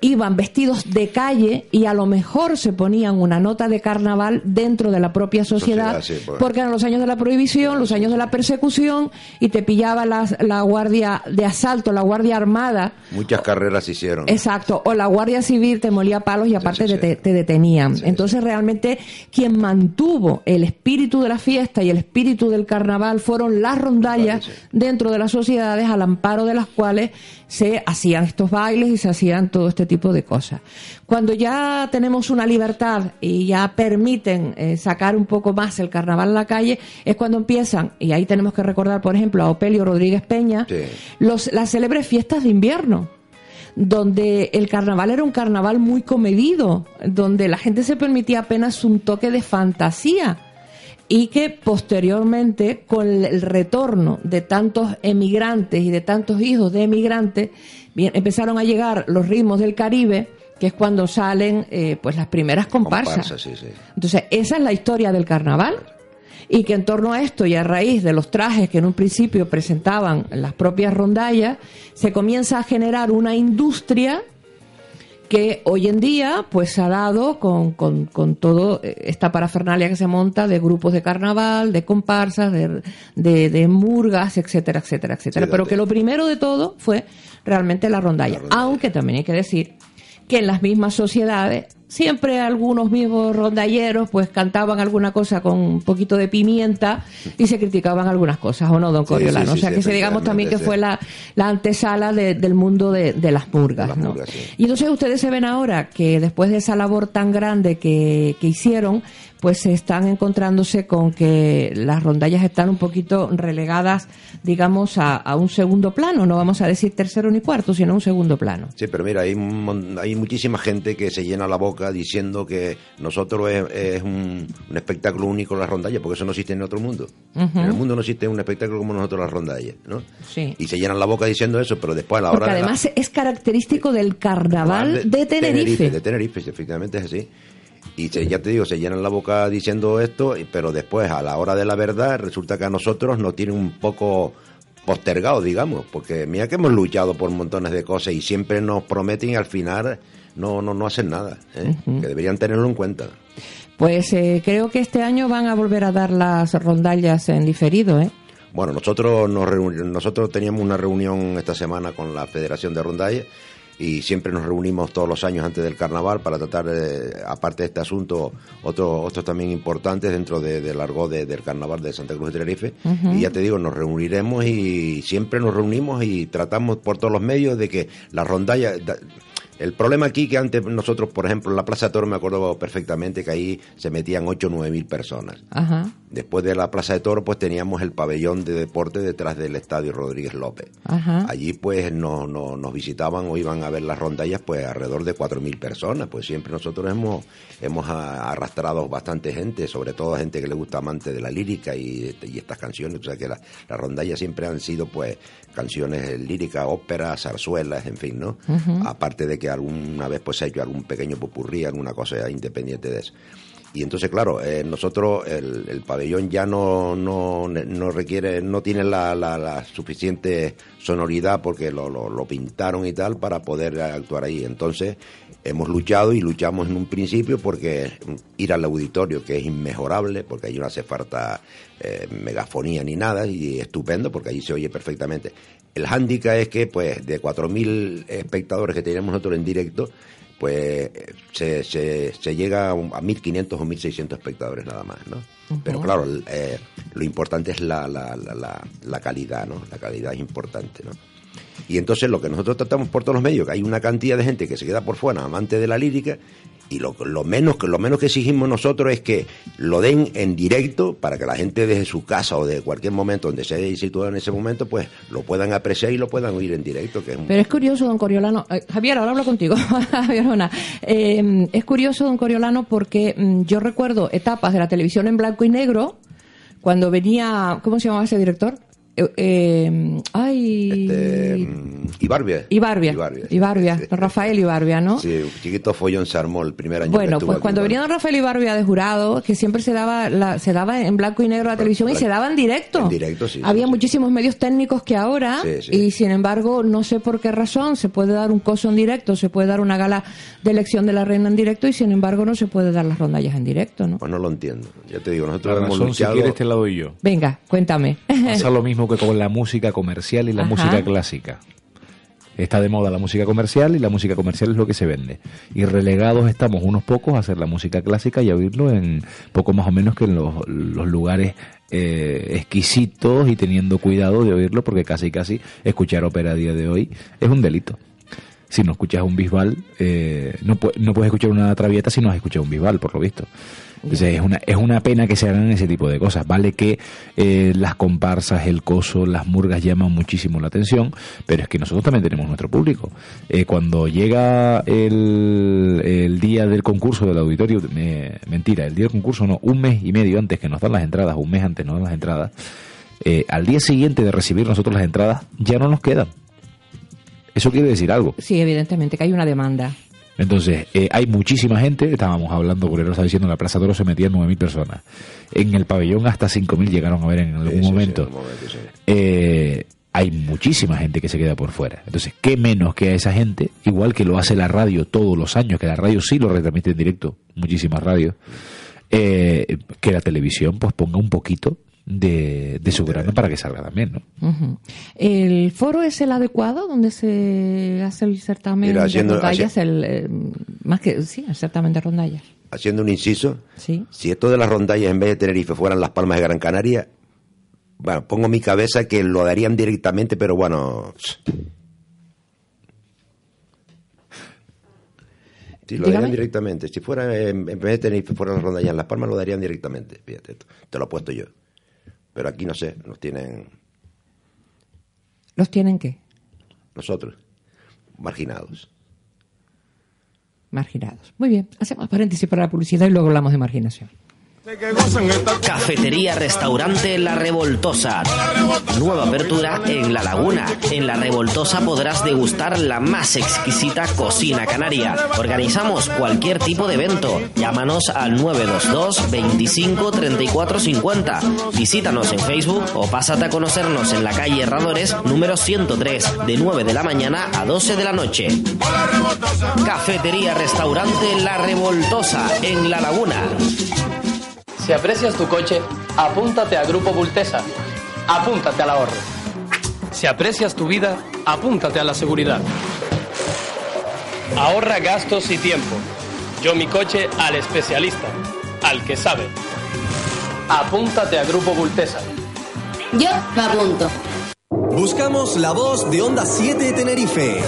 iban vestidos de calle y a lo mejor se ponían una nota de carnaval dentro de la propia sociedad, Sociedad, sí, pues. porque eran los años de la prohibición, los años de la persecución y te pillaba la, la guardia de asalto, la guardia armada, Muchas carreras se hicieron. exacto, o la guardia civil te molía palos y aparte Te, te detenían. Entonces realmente quien mantuvo el espíritu de la fiesta y el espíritu del carnaval fueron las rondallas dentro de las sociedades al amparo de las cuales se hacían estos bailes y se hacían todo este tipo de cosas. Cuando ya tenemos una libertad y ya permiten eh, sacar un poco más el carnaval a la calle, es cuando empiezan, y ahí tenemos que recordar, por ejemplo, a Opelio Rodríguez Peña, los, las célebres fiestas de invierno donde el carnaval era un carnaval muy comedido, donde la gente se permitía apenas un toque de fantasía y que posteriormente con el retorno de tantos emigrantes y de tantos hijos de emigrantes bien, empezaron a llegar los ritmos del Caribe que es cuando salen eh, pues las primeras comparsas. Comparsa, sí, sí. Entonces, esa es la historia del carnaval. Y que en torno a esto y a raíz de los trajes que en un principio presentaban las propias rondallas, se comienza a generar una industria que hoy en día pues ha dado con, con, con todo eh, esta parafernalia que se monta de grupos de carnaval, de comparsas, de, de, de murgas, etcétera, etcétera, etcétera. Sí, Pero que lo primero de todo fue realmente la rondalla. Aunque también hay que decir que en las mismas sociedades siempre algunos mismos rondalleros pues cantaban alguna cosa con un poquito de pimienta y se criticaban algunas cosas, ¿o no, don Sí, Coriolano? sí, o sea que se digamos también que fue la, la antesala de- del mundo de, de las murgas, ¿no? Y entonces ustedes se ven ahora que después de esa labor tan grande que, que hicieron, pues se están encontrándose con que las rondallas están un poquito relegadas, digamos, a, a un segundo plano, no vamos a decir tercero ni cuarto, sino un segundo plano. Sí, pero mira, hay, hay muchísima gente que se llena la boca diciendo que nosotros es, es un, un espectáculo único la rondalla, porque eso no existe en otro mundo. En el mundo no existe un espectáculo como nosotros la rondalla, ¿no? Sí. Y se llenan la boca diciendo eso, pero después a la Porque hora de la- además es característico del carnaval de, Tenerife. De Tenerife, efectivamente es así. Y se- ya te digo, se llenan la boca diciendo esto, pero después, a la hora de la verdad, resulta que a nosotros nos tienen un poco postergado, digamos, porque mira que hemos luchado por montones de cosas y siempre nos prometen y al final no, no, no hacen nada, ¿eh? Que deberían tenerlo en cuenta. Pues eh, creo que este año van a volver a dar las rondallas en diferido, ¿eh? Bueno, nosotros nos nosotros teníamos una reunión esta semana con la Federación de Rondalla y siempre nos reunimos todos los años antes del carnaval para tratar, eh, aparte de este asunto, otros otros también importantes dentro de- del argot de- del carnaval de Santa Cruz de Tenerife. Y ya te digo, nos reuniremos y siempre nos reunimos y tratamos por todos los medios de que la rondalla... el problema aquí que antes nosotros, por ejemplo, en la Plaza de Toro me acuerdo perfectamente que ahí se metían 8 o 9 mil personas. Ajá, Después de la Plaza de Toro, pues teníamos el pabellón de deporte detrás del Estadio Rodríguez López. ajá. Allí, pues, no, no- nos visitaban o iban a ver las rondallas, pues, alrededor de 4.000 personas. Pues siempre nosotros hemos, hemos arrastrado bastante gente, sobre todo gente que le gusta amante de la lírica y, y estas canciones. O sea, que la- las rondallas siempre han sido, pues, canciones líricas, óperas, zarzuelas, en fin, ¿no? Aparte de que alguna vez, pues, ha hecho algún pequeño popurrí, alguna cosa independiente de eso. Y entonces, claro, eh, nosotros el, el pabellón ya no, no, no requiere, no tiene la, la, la suficiente sonoridad porque lo, pintaron y tal para poder actuar ahí. Entonces, hemos luchado y luchamos en un principio porque ir al auditorio, que es inmejorable, porque ahí no hace falta eh, megafonía ni nada, y estupendo porque ahí se oye perfectamente. El hándicap es que, pues, de 4.000 espectadores que teníamos nosotros en directo, pues se, se, se llega a un- a 1.500 o 1.600 espectadores nada más, ¿no? Pero claro, eh, lo importante es la, la, la, la, la calidad, ¿no? La calidad es importante, ¿no? Y entonces lo que nosotros tratamos por todos los medios, que hay una cantidad de gente que se queda por fuera, amante de la lírica, y lo, lo menos que lo menos que exigimos nosotros es que lo den en directo para que la gente desde su casa o de cualquier momento donde se haya situado en ese momento, pues lo puedan apreciar y lo puedan oír en directo, que es un- Pero es curioso, don Coriolano. eh, Javier, ahora hablo contigo. *laughs* Javier Ona. Eh, es curioso, don Coriolano, porque mm, yo recuerdo etapas de la televisión en blanco y negro cuando venía. ¿Cómo se llamaba ese director? Eh, eh, ay. Ibarbia. Ibarbia. Ibarbia. Ibarbia. Don *laughs* Rafael Ibarbia, ¿no? Sí, un chiquito follón se armó el primer año Bueno, pues cuando venía don Rafael Ibarbia de jurado, que siempre se daba la, se daba en blanco y negro la televisión y se daba en directo. En directo, sí. Había muchísimos medios técnicos que ahora, Sí, sí. y sin embargo, no sé por qué razón, se puede dar un coso en directo, se puede dar una gala de elección de la reina en directo y sin embargo no se puede dar las rondallas en directo, ¿no? Pues no lo entiendo. Ya te digo, nosotros La hemos razón, si luchado... quieres, te la doy yo. Venga, cuéntame. Pasa lo mismo que con la música comercial y la Ajá. música clásica. Está de moda la música comercial y la música comercial es lo que se vende. Y relegados estamos unos pocos a hacer la música clásica y a oírlo en poco más o menos que en los, los lugares eh, exquisitos y teniendo cuidado de oírlo porque casi casi escuchar ópera a día de hoy es un delito. Si no escuchas un bisbal, eh, no, no puedes escuchar una traviata si no has escuchado un bisbal, por lo visto. Entonces es una, es una pena que se hagan ese tipo de cosas. Vale que eh, las comparsas, el coso, las murgas llaman muchísimo la atención, pero es que nosotros también tenemos nuestro público. Eh, cuando llega el, el día del concurso del auditorio, me- mentira, el día del concurso no, un mes y medio antes que nos dan las entradas, un mes antes nos dan las entradas, eh, al día siguiente de recibir nosotros las entradas, ya no nos quedan. Eso quiere decir algo. Sí, evidentemente que hay una demanda. Entonces, eh, hay muchísima gente, estábamos hablando, lo estaba diciendo, en la Plaza Toro se metían 9.000 personas. En el pabellón hasta 5.000 llegaron a ver en algún Sí, sí, sí, momento. Eh, hay muchísima gente que se queda por fuera. Entonces, ¿qué menos que a esa gente? Igual que lo hace la radio todos los años, que la radio sí lo retransmite en directo, muchísimas radios, eh, que la televisión pues ponga un poquito de, de su grano para que salga también, ¿no? ¿El foro es el adecuado donde se hace el certamen Mira, de rondallas? El, eh, más que, sí, el certamen de rondallas. Haciendo un inciso, Sí. si esto de las rondallas en vez de Tenerife fueran las Palmas de Gran Canaria, bueno, pongo mi cabeza que lo darían directamente, pero bueno... Sí, lo Dígame. darían directamente. Si fuera en, en vez de Tenerife fueran las rondallas en Las Palmas, lo darían directamente. Fíjate, esto, te lo he puesto yo. Pero aquí no sé, nos tienen ¿Los tienen qué? nosotros marginados. Marginados. Muy bien, hacemos paréntesis para la publicidad y luego hablamos de marginación. Cafetería Restaurante La Revoltosa. Nueva apertura en La Laguna. En La Revoltosa podrás degustar la más exquisita cocina canaria. Organizamos cualquier tipo de evento. Llámanos al 922 25 34 50. Visítanos en Facebook o pásate a conocernos en la calle Herradores número 103 de 9 de la mañana a 12 de la noche. Cafetería Restaurante La Revoltosa en La Laguna. Si aprecias tu coche, apúntate a Grupo Bultesa. Apúntate al ahorro. Si aprecias tu vida, apúntate a la seguridad. Ahorra gastos y tiempo. Yo mi coche al especialista, al que sabe. Apúntate a Grupo Bultesa. Yo me apunto. Buscamos la voz de Onda 7 Tenerife.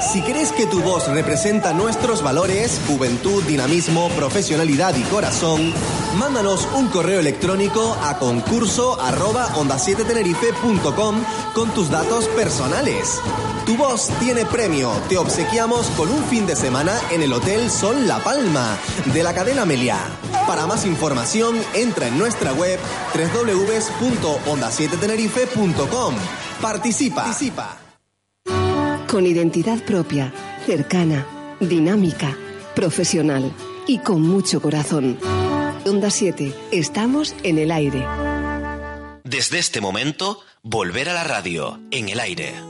Si crees que tu voz representa nuestros valores, juventud, dinamismo, profesionalidad y corazón, mándanos un correo electrónico a concurso arroba onda 7 tenerife.com con tus datos personales. Tu voz tiene premio. Te obsequiamos con un fin de semana en el Hotel Sol La Palma de la cadena Meliá. Para más información, entra en nuestra web www.onda7tenerife.com. Participa. Participa. Con identidad propia, cercana, dinámica, profesional y con mucho corazón. Onda 7, estamos en el aire. Desde este momento, volver a la radio, en el aire.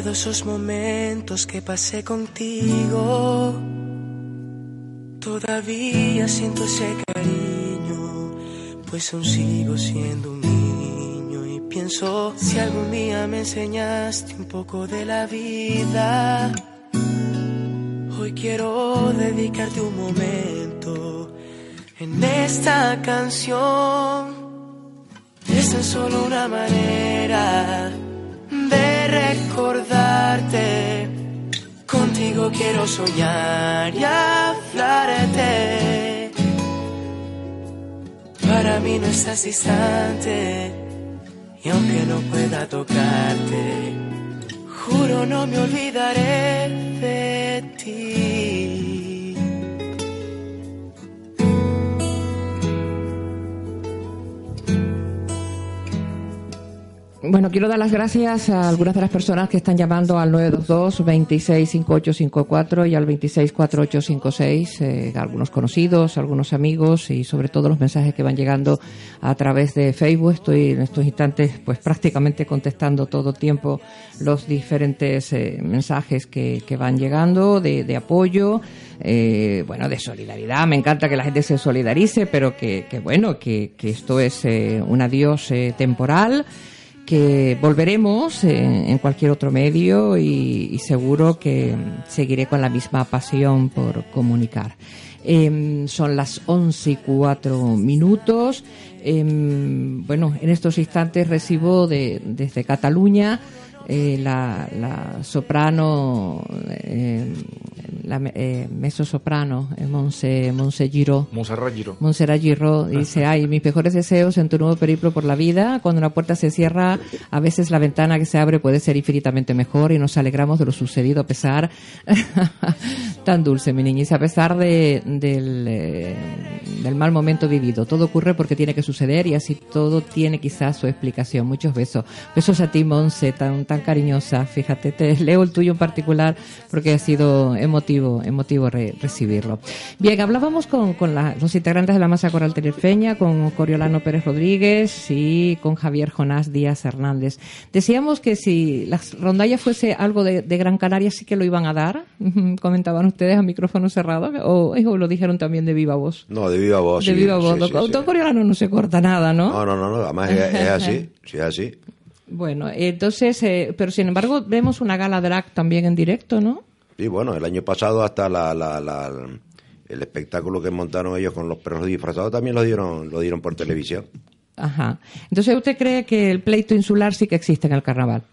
Recuerdo esos momentos que pasé contigo. Todavía siento ese cariño, pues aún sigo siendo un niño y pienso si algún día me enseñaste un poco de la vida. Hoy quiero dedicarte un momento en esta canción. Es tan solo una manera de Contigo quiero soñar y hablarte. Para mí no estás distante. Y aunque no pueda tocarte, juro no me olvidaré de ti. Bueno, quiero dar las gracias a algunas de las personas que están llamando al 922-265854 y al 264856, eh, algunos conocidos, algunos amigos y sobre todo los mensajes que van llegando a través de Facebook. Estoy en estos instantes pues prácticamente contestando todo tiempo los diferentes eh, mensajes que, que van llegando de, de apoyo, eh, bueno, de solidaridad. Me encanta que la gente se solidarice, pero que, que bueno, que, que esto es eh, un adiós eh, temporal que volveremos en, en cualquier otro medio y, seguro que seguiré con la misma pasión por comunicar. Em, son las 11 y 4 minutos. Em, bueno, en estos instantes recibo de, desde Cataluña eh, la, la soprano, eh, la eh, mezzosoprano, eh, Monse, Monse Giro. Monserrat Giró dice, ay, mis mejores deseos en tu nuevo periplo por la vida. Cuando una puerta se cierra, a veces la ventana que se abre puede ser infinitamente mejor y nos alegramos de lo sucedido a pesar, *laughs* tan dulce, mi niña, y a pesar de, del, eh, del mal momento vivido. Todo ocurre porque tiene que suceder y así todo tiene quizás su explicación. Muchos besos. Besos a ti, Monse, tan, tan cariñosa. Fíjate, te *laughs* leo el tuyo en particular porque ha sido emotivo, emotivo re- recibirlo. Bien, hablábamos con, con la- los integrantes de la masa coral tenerfeña, con Coriolano Pérez Rodríguez y con Javier Jonás Díaz Hernández. Decíamos que si la rondalla fuese algo de, de Gran Canaria, sí que lo iban a dar. Comentaban ustedes a micrófono cerrado, o, o lo dijeron también de viva voz. No, de viva voz. de sí, viva voz. sí, sí. Don Coriolano no se corta nada, ¿no? No, no, no, no, además es, es así, *laughs* sí es así. Bueno, entonces, eh, pero sin embargo, vemos una gala drag también en directo, ¿no? Y bueno, el año pasado hasta la, la, la- el espectáculo que montaron ellos con los perros disfrazados también lo dieron, lo dieron por televisión. Ajá. Entonces, ¿usted cree que el pleito insular sí que existe en el carnaval? *laughs*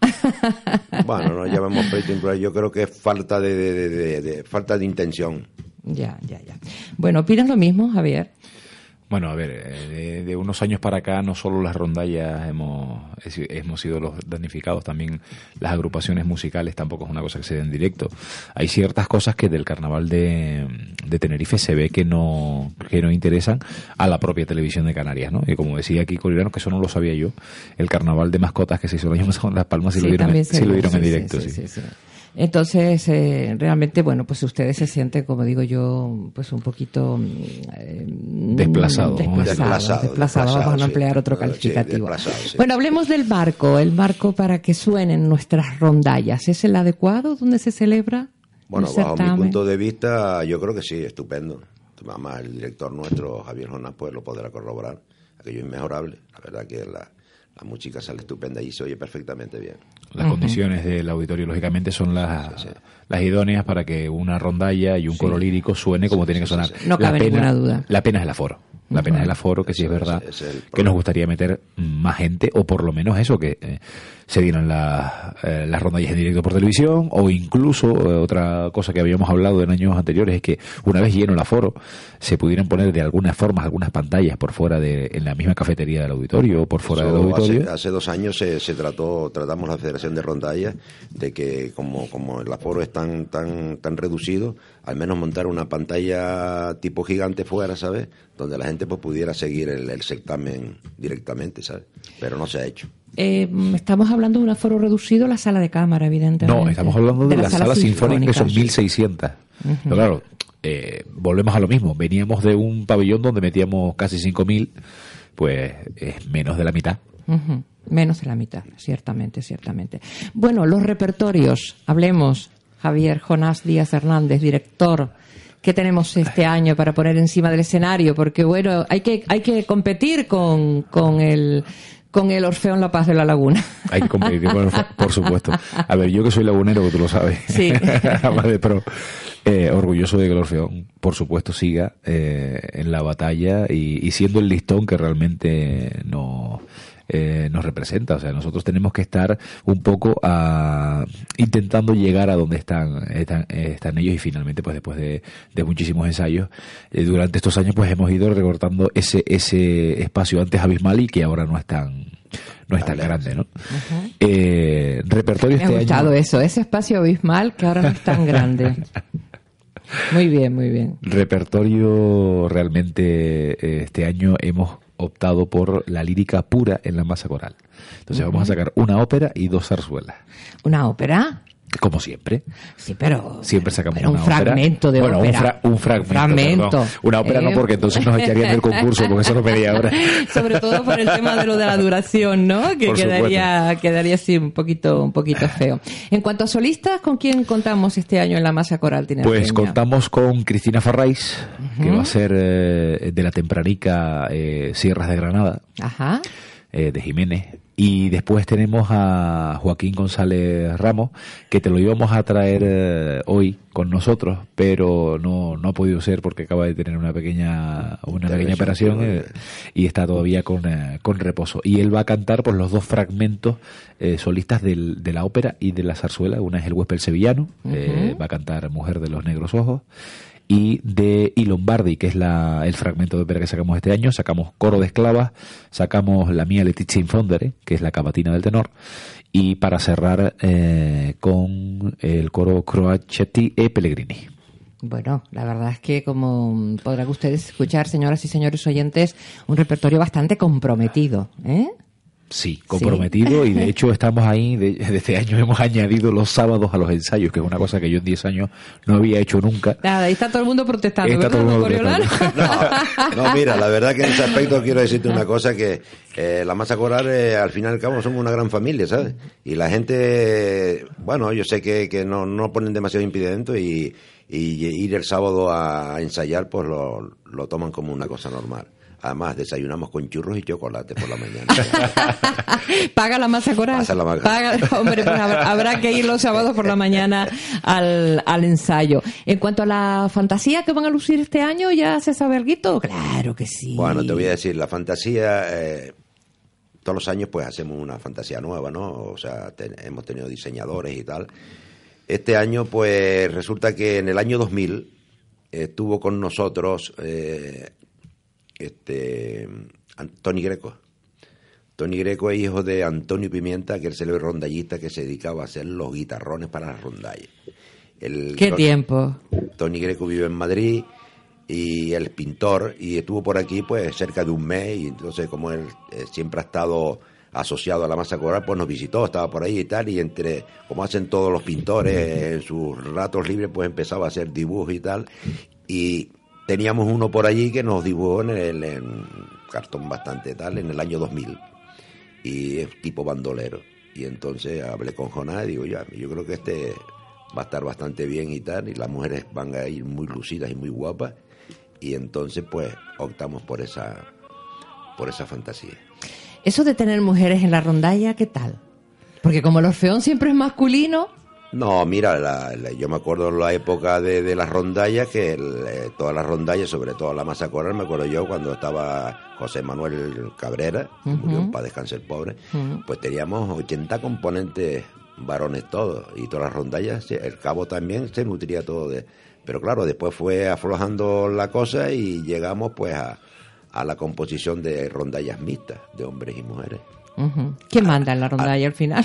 Bueno, no llamemos pleito improvisado, yo creo que es falta de- de- de- falta de intención. ya, ya, ya. Bueno, ¿opinas lo mismo, Javier? Bueno, a ver, eh, de, de unos años para acá no solo las rondallas hemos, hemos sido los damnificados, también las agrupaciones musicales tampoco es una cosa que se dé en directo. Hay ciertas cosas que del carnaval de, de Tenerife se ve que no, que no interesan a la propia televisión de Canarias, ¿no? Y como decía aquí Coriolano, que eso no lo sabía yo, el carnaval de mascotas que se hizo el año pasado en Las Palmas sí, lo dieron, sí lo dieron en sí, directo, sí, sí. sí, sí. Entonces, eh, realmente, bueno, pues ustedes se sienten, como digo yo, pues un poquito mm, eh, Desplazado, desplazado, Desplazado, desplazado. Vamos a emplear sí. otro calificativo. sí. Bueno, hablemos del marco, el marco para que suenen nuestras rondallas. ¿Es el adecuado donde se celebra? Bueno, el bajo mi punto de vista, yo creo que sí, estupendo. Tu mamá, el director nuestro, Javier Jonás, pues lo podrá corroborar. Aquello es inmejorable. La verdad que la, la música sale estupenda y se oye perfectamente bien. Las condiciones del auditorio, lógicamente, son las, las idóneas para que una rondalla y un coro lírico suene como tiene que sonar. No La cabe pena- ninguna duda. La pena es el aforo. La pena es el aforo, que sí es verdad que nos gustaría meter más gente, o por lo menos eso, que eh, se dieran la- eh, las rondallas en directo por televisión, o incluso eh, otra cosa que habíamos hablado en años anteriores es que una vez lleno el aforo, se pudieran poner de algunas formas algunas pantallas por fuera de, en la misma cafetería del auditorio o por fuera del auditorio. Hace, hace dos años se, se trató, tratamos la Federación de Rondallas de que como, como el aforo es tan, tan, tan reducido, al menos montar una pantalla tipo gigante fuera, ¿sabes? Donde la gente pues pudiera seguir el, el certamen directamente, ¿sabes? Pero no se ha hecho. Eh, estamos hablando de un aforo reducido, la sala de cámara, evidentemente. No, estamos hablando de, la sala sinfónica que son sinfónicas. 1600. Pero claro, eh, volvemos a lo mismo. Veníamos de un pabellón donde metíamos casi 5000, pues es menos de la mitad. Menos de la mitad, ciertamente, ciertamente. Bueno, los repertorios. Hablemos. Javier Jonás Díaz Hernández, director. ¿Qué tenemos este año para poner encima del escenario? Porque, bueno, hay que, hay que competir con, con el con el Orfeón La Paz de la Laguna. Hay que competir, bueno, *laughs* por supuesto. A ver, yo que soy lagunero, que tú lo sabes. Sí. *laughs* Pero eh, orgulloso de que el Orfeón, por supuesto, siga eh, en la batalla y, y siendo el listón que realmente no, eh, nos representa. O sea, nosotros tenemos que estar un poco a, intentando llegar a donde están, están, están ellos y finalmente, pues después de, de muchísimos ensayos, eh, durante estos años, pues hemos ido recortando ese, ese espacio antes abismal y que ahora no es tan, no es tan grande, ¿no? Eh, repertorio Me ha este gustado año. eso, ese espacio abismal que ahora no es tan grande. *laughs* Muy bien, muy bien. Repertorio realmente eh, este año hemos optado por la lírica pura en la masa coral. Entonces vamos a sacar una ópera y dos zarzuelas, ¿Una ópera? Como siempre. Sí, pero... Siempre sacamos pero un una ópera. fragmento de bueno, un ópera. fra- Un, fragmento. Fragmento. perdón. Una ópera no, Eh. porque entonces nos echarían del concurso, porque eso no pedía ahora. *laughs* Sobre todo por el tema de lo de la duración, ¿no? Que Por quedaría, quedaría así un poquito, un poquito feo. En cuanto a solistas, ¿con quién contamos este año en la masa coral? Pues contamos con Cristina Farráis, que va a ser eh, de la tempranica eh, Sierras de Granada. Ajá. eh, de Jiménez. Y después tenemos a Joaquín González Ramos, que te lo íbamos a traer eh, hoy con nosotros, pero no, no ha podido ser porque acaba de tener una pequeña, una pequeña operación eh, y está todavía con, eh, con reposo. Y él va a cantar por los dos fragmentos eh, solistas del- de la ópera y de la zarzuela. Una es el huésped sevillano, eh, va a cantar Mujer de los Negros Ojos y de y Lombardi, que es la, el fragmento de ópera que sacamos este año. Sacamos Coro de Esclavas, sacamos la mía Letizia Infondere, que es la cavatina del tenor, y para cerrar eh, con el coro Croachetti e Pellegrini. Bueno, la verdad es que como podrán ustedes escuchar, señoras y señores oyentes, un repertorio bastante comprometido, ¿eh? Sí, comprometido y de *laughs* hecho estamos ahí, de, de este año hemos añadido los sábados a los ensayos, que es una cosa que yo en 10 años no había hecho nunca. Nada, ahí está todo el mundo protestando, Está ¿verdad, todo el mundo Coriolano? *laughs* *laughs* No, mira, la verdad que en ese aspecto quiero decirte una cosa que eh, la masa coral eh, al final y al cabo somos una gran familia, ¿sabes? Y la gente, bueno, yo sé que, que no, no ponen demasiado impedimento y, y ir el sábado a ensayar pues lo, lo toman como una cosa normal. Además, desayunamos con churros y chocolate por la mañana. *laughs* Paga la masa coral. Pasa la masa. Paga- hombre, pues habrá, que ir los sábados por la mañana al, al ensayo. En cuanto a la fantasía que van a lucir este año, ¿ya se sabe algo? Claro que sí. Bueno, te voy a decir, la fantasía, eh, todos los años pues hacemos una fantasía nueva, ¿no? O sea, te- hemos tenido diseñadores y tal. Este año pues resulta que en el año 2000 estuvo con nosotros eh, este Tony Greco. Tony Greco es hijo de Antonio Pimienta, que es el célebre rondallista que se dedicaba a hacer los guitarrones para las rondallas. El- ¿Qué tiempo? Tony Greco vive en Madrid y él es pintor y estuvo por aquí pues cerca de un mes y entonces como él eh, siempre ha estado asociado a la masa coral pues nos visitó, estaba por ahí y tal y entre como hacen todos los pintores en sus ratos libres pues empezaba a hacer dibujos y tal y teníamos uno por allí que nos dibujó en el cartón bastante tal en el año 2000 y es tipo bandolero y entonces hablé con Jonás y digo ya yo creo que este va a estar bastante bien y tal, y las mujeres van a ir muy lucidas y muy guapas, y entonces pues optamos por esa, por esa fantasía. Eso de tener mujeres en la rondalla, ¿qué tal? Porque como el Orfeón siempre es masculino, No, mira, la- la- yo me acuerdo en la época de, de las rondallas, que el, eh, todas las rondallas, sobre todo la masa coral, me acuerdo yo cuando estaba José Manuel Cabrera, que Ujú. murió para descansar pobre, pues teníamos 80 componentes varones todos, y todas las rondallas, el cabo también se nutría todo de... Pero claro, después fue aflojando la cosa y llegamos pues a, a la composición de rondallas mixtas, de hombres y mujeres. ¿Quién manda en la rondalla al final?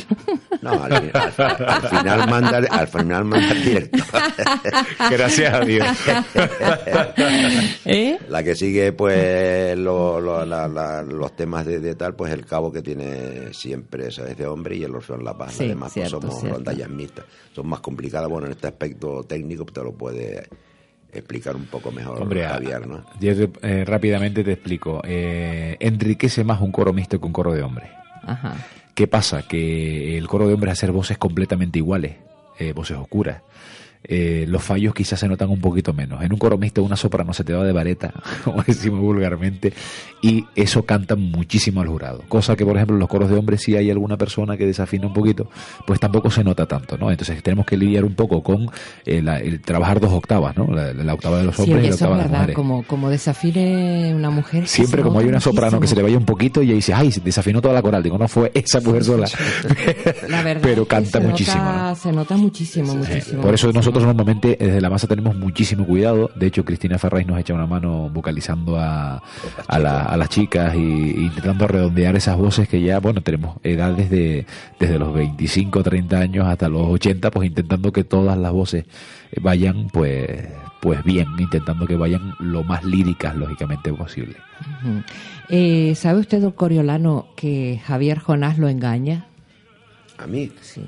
No, al, al- al final manda, al final manda director. *laughs* Gracias a Dios. ¿Eh? La que sigue, pues, lo- lo- la- la- los temas de, de tal, pues el cabo que tiene siempre esa es de hombre y el Orfeón La Paz. Sí, Además, pues, cierto, somos cierto. rondallas mixtas. Son más complicadas, bueno, en este aspecto técnico te lo puede explicar un poco mejor Hombre, a- Javier, ¿no? yo te- eh, rápidamente te explico. Eh, enriquece más un coro mixto que un coro de hombres. Ajá. ¿Qué pasa? Que el coro de hombres hacer voces completamente iguales, eh, voces oscuras. Eh, los fallos quizás se notan un poquito menos. En un coro mixto una soprano se te va de vareta, *laughs* como decimos vulgarmente, y eso canta muchísimo al jurado. Cosa que, por ejemplo, en los coros de hombres, si hay alguna persona que desafina un poquito, pues tampoco se nota tanto, ¿no? Entonces tenemos que lidiar un poco con eh, la- el trabajar dos octavas, ¿no? La, la octava de los hombres y la es octava de las mujeres. Como, como desafine una mujer. Siempre como hay una soprano que se le vaya un poquito y ella dice, ay, desafinó toda la coral. Digo, no fue esa mujer sola. La verdad *laughs* Pero es que canta se muchísimo. Nota, ¿no? Se nota muchísimo, muchísimo. Por eso nosotros normalmente desde la masa tenemos muchísimo cuidado. De hecho, Cristina Ferraz nos echa una mano vocalizando a, a, la- a las chicas y, y intentando redondear esas voces que ya, bueno, tenemos edades de, desde los 25, 30 años hasta los 80, pues intentando que todas las voces vayan pues pues bien, intentando que vayan lo más líricas, lógicamente, posible. Eh, ¿Sabe usted, don Coriolano, que Javier Jonás lo engaña? A mí. Sí.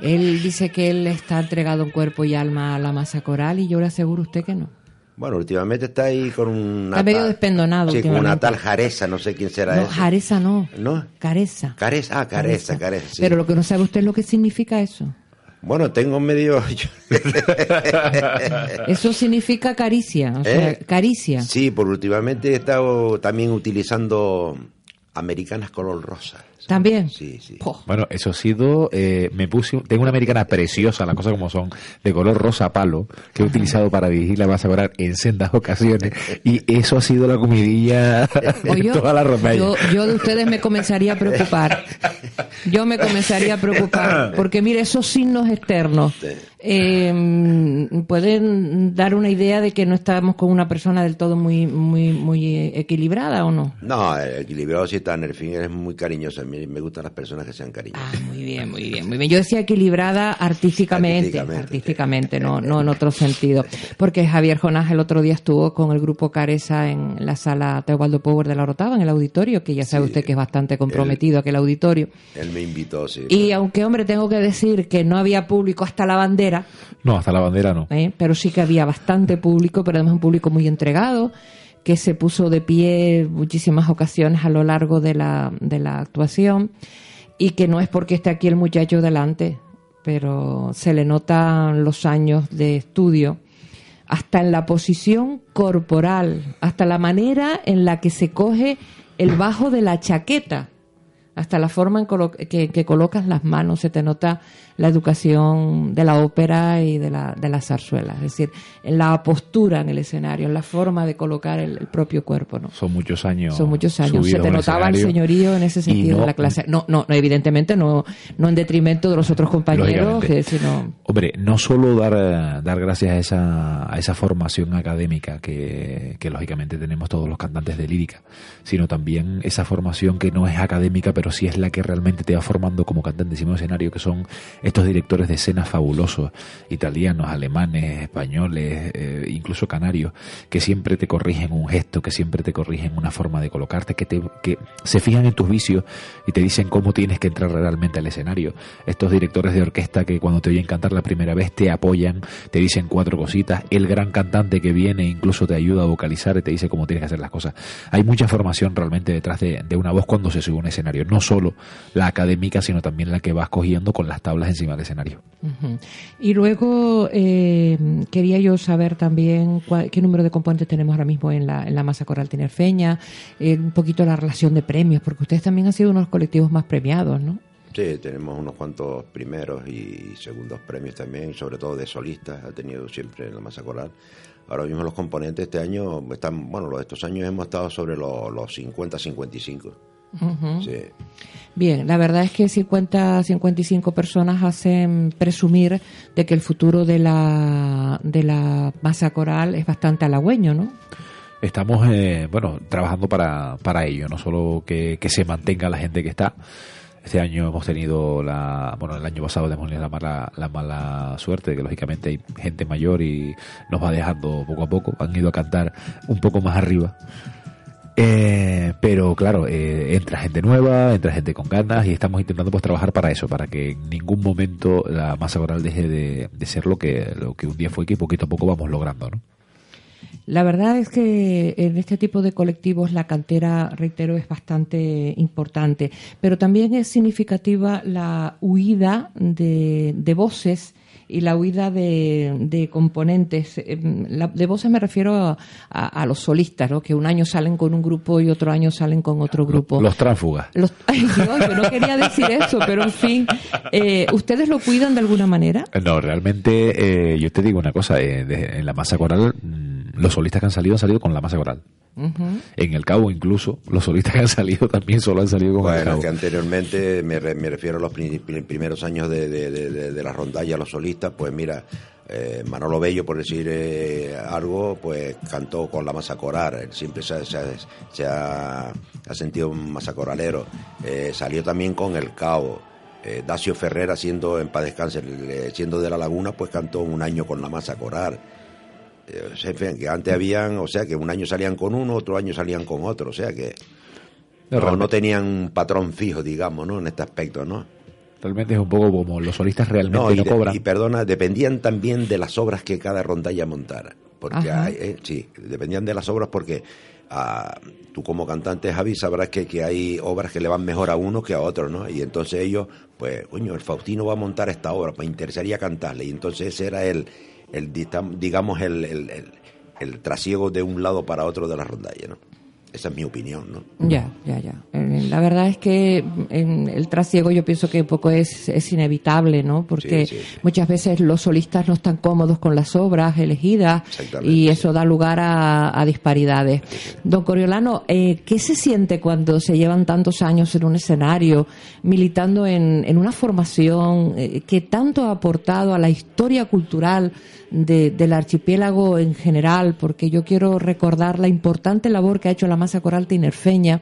Él dice que él está entregado en cuerpo y alma a la masa coral y yo le aseguro a usted que no. Bueno, últimamente está ahí con una... Está medio despendonado Sí, con una tal Jareza, no sé quién será No. Jareza no. ¿No? Careza. Careza, ah, Careza, Careza, sí. Pero lo que no sabe usted es lo que significa eso. Bueno, tengo medio... *laughs* Eso significa caricia. O sea, ¿Eh? caricia. Sí, por últimamente he estado también utilizando americanas color rosa. También. Sí, sí. Bueno, eso ha sido, eh, me puse, tengo una americana preciosa, las cosas como son, de color rosa palo, que he utilizado para dirigir la masa oral en sendas ocasiones, y eso ha sido la comidilla Oye, de toda la rondalla. yo, yo de ustedes me comenzaría a preocupar. Yo me comenzaría a preocupar. Porque mire, esos signos externos eh, pueden dar una idea de que no estamos con una persona del todo muy, muy, muy equilibrada o no. No, el equilibrado sí está, Nerfín es muy cariñoso. Mí me gustan las personas que sean cariñosas. Ah, Muy bien, muy bien, muy bien. Yo decía equilibrada artísticamente, artísticamente, no, no en otro sentido. Porque Javier Jonás el otro día estuvo con el grupo Caresa en la sala Teobaldo Power de la Orotava, en el auditorio, que ya sabe usted que es bastante comprometido aquel auditorio. Él me invitó, sí. Y aunque, hombre, tengo que decir que no había público hasta la bandera, No, hasta la bandera no. ¿eh? pero sí que había bastante público, pero además un público muy entregado, que se puso de pie muchísimas ocasiones a lo largo de la, de la actuación, y que no es porque esté aquí el muchacho delante, pero se le notan los años de estudio, hasta en la posición corporal, hasta la manera en la que se coge el bajo de la chaqueta hasta la forma en colo- que, que colocas las manos, se te nota la educación de la ópera y de la, de la zarzuela. Es decir, en la postura en el escenario, en la forma de colocar el, el propio cuerpo. ¿no? Son muchos años. Son muchos años. Se te notaba el señorío en ese sentido no- de la clase. No, no, no, evidentemente no, no en detrimento de los otros compañeros, que sino Hombre, no solo dar, eh, dar gracias a esa, a esa formación académica que, que lógicamente tenemos todos los cantantes de lírica, sino también esa formación que no es académica, pero sí es la que realmente te va formando como cantante encima escenario, que son estos directores de escena fabulosos, italianos, alemanes, españoles, eh, incluso canarios, que siempre te corrigen un gesto, que siempre te corrigen una forma de colocarte, que, te, que se fijan en tus vicios y te dicen cómo tienes que entrar realmente al escenario. Estos directores de orquesta que cuando te oyen cantar la primera vez te apoyan, te dicen cuatro cositas, el gran cantante que viene incluso te ayuda a vocalizar y te dice cómo tienes que hacer las cosas. Hay mucha formación realmente detrás de, de una voz cuando se sube un escenario, solo la académica, sino también la que vas cogiendo con las tablas encima del escenario. Y luego eh, quería yo saber también cuál- qué número de componentes tenemos ahora mismo en la, en la masa coral tinerfeña, eh, un poquito la relación de premios, porque ustedes también han sido unos colectivos más premiados, ¿no? Sí, tenemos unos cuantos primeros y segundos premios también, sobre todo de solistas, ha tenido siempre en la masa coral. Ahora mismo los componentes este año están, bueno, los- estos años hemos estado sobre los, los 50-55. Ujú. Sí. Bien, la verdad es que 50, 55 personas hacen presumir de que el futuro de la, de la masa coral es bastante halagüeño, ¿no? Estamos, eh, bueno, trabajando para, para ello, no solo que, que se mantenga la gente que está. Este año hemos tenido la, bueno, el año pasado hemos tenido la mala, la mala suerte que lógicamente hay gente mayor y nos va dejando poco a poco. Han ido a cantar un poco más arriba. Eh, pero claro, eh, entra gente nueva, entra gente con ganas y estamos intentando pues trabajar para eso, para que en ningún momento la masa coral deje de, ser lo que, lo que un día fue que poquito a poco vamos logrando, ¿no? La verdad es que en este tipo de colectivos la cantera, reitero, es bastante importante, pero también es significativa la huida de, de voces y la huida de, de componentes. La- de voces me refiero a, a- a los solistas, ¿no? que un año salen con un grupo y otro año salen con otro grupo. Los tránsfugas. Los- *laughs* Ay, Dios, yo no quería decir eso, pero en fin, eh, ¿ustedes lo cuidan de alguna manera? No, realmente eh, yo te digo una cosa, eh, de- en la masa coral mm, los solistas que han salido han salido con la masa coral. En el cabo incluso, los solistas que han salido también solo han salido con el Bueno, cabo. que anteriormente me, re- me refiero a los pri- pri- primeros años de, de, de, de- de la rondalla, los solistas, pues mira, eh, Manolo Bello, por decir eh, algo, pues cantó con la masa coral, él siempre se, ha- se ha- se ha, ha sentido un masa coralero, Eh, salió también con el cabo. Eh, Dacio Ferrera, siendo en paz descanse, siendo de la Laguna, pues cantó un año con la masa coral. Que antes habían, o sea, que un año salían con uno, otro año salían con otro, o sea que No, no, tenían un patrón fijo, digamos, ¿no? En este aspecto, ¿no? Realmente es un poco como los solistas realmente No, no, y, de- cobran. y perdona, dependían también de las obras que cada rondalla montara. Porque hay, eh, sí, dependían de las obras porque ah, tú como cantante, Javi, sabrás que, que hay obras que le van mejor a uno que a otro, ¿no? Y entonces ellos, pues, coño, el Faustino va a montar esta obra, me interesaría cantarle. Y entonces ese era el, el digamos, el, el, el- el trasiego de un lado para otro de la rondalla, ¿no? Esa es mi opinión, ¿no? Ya, ya, ya. Eh, La verdad es que en el trasiego yo pienso que un poco es, es inevitable, ¿no? Porque Sí, sí, sí. muchas veces los solistas no están cómodos con las obras elegidas y eso da lugar a, a disparidades. Don Coriolano, eh, ¿qué se siente cuando se llevan tantos años en un escenario militando en, en una formación eh, que tanto ha aportado a la historia cultural de- del archipiélago en general? Porque yo quiero recordar la importante labor que ha hecho la masa coral tinerfeña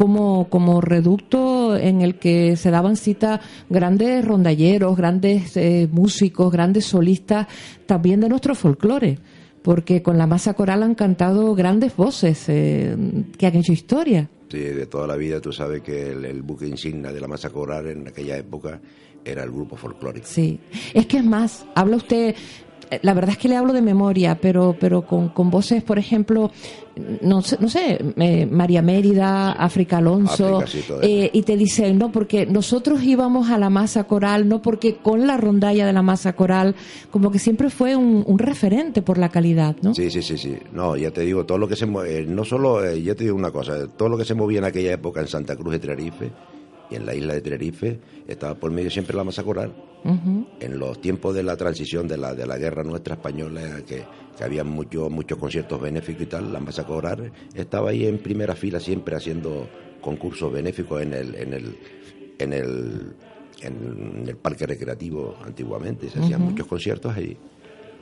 como, como reducto en el que se daban cita grandes rondalleros, grandes eh, músicos, grandes solistas, también de nuestro folclore, porque con la masa coral han cantado grandes voces eh, que han hecho historia. Sí, de toda la vida tú sabes que el, el buque insignia de la masa coral en aquella época era el grupo folclórico. Sí, es que es más, habla usted, la verdad es que le hablo de memoria, pero, pero con, con voces, por ejemplo, no sé, no sé eh, María Mérida, África Alonso, África, sí, eh, y te dicen, no, porque nosotros íbamos a la masa coral, no porque con la rondalla de la masa coral, como que siempre fue un, un referente por la calidad, ¿no? Sí, sí, sí, sí. No, ya te digo, todo lo que se mueve, no solo, eh, ya te digo una cosa, todo lo que se movía en aquella época en Santa Cruz de Tenerife y en la isla de Tenerife, estaba por medio siempre la masa coral. En los tiempos de la transición de la, de la guerra nuestra española, que, que había mucho, muchos conciertos benéficos y tal, la masa coral estaba ahí en primera fila siempre haciendo concursos benéficos en el, en el, en el, en el parque recreativo antiguamente. Se hacían muchos conciertos ahí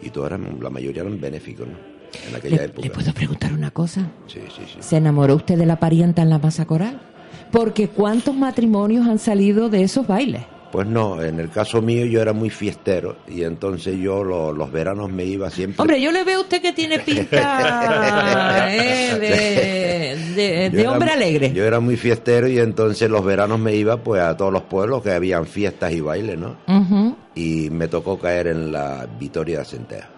y todos eran, la mayoría eran benéficos, ¿no? En aquella ¿Le, época. le puedo preguntar una cosa? Sí, sí, sí. ¿Se enamoró usted de la parienta en la masa coral? Porque ¿cuántos matrimonios han salido de esos bailes? Pues no, en el caso mío yo era muy fiestero y entonces yo lo- los veranos me iba siempre. Hombre, yo le veo a usted que tiene pinta *laughs* ¿eh? de, hombre alegre. Yo era muy fiestero y entonces los veranos me iba pues a todos los pueblos que habían fiestas y bailes, ¿no? Y me tocó caer en la Vitoria de Centeja.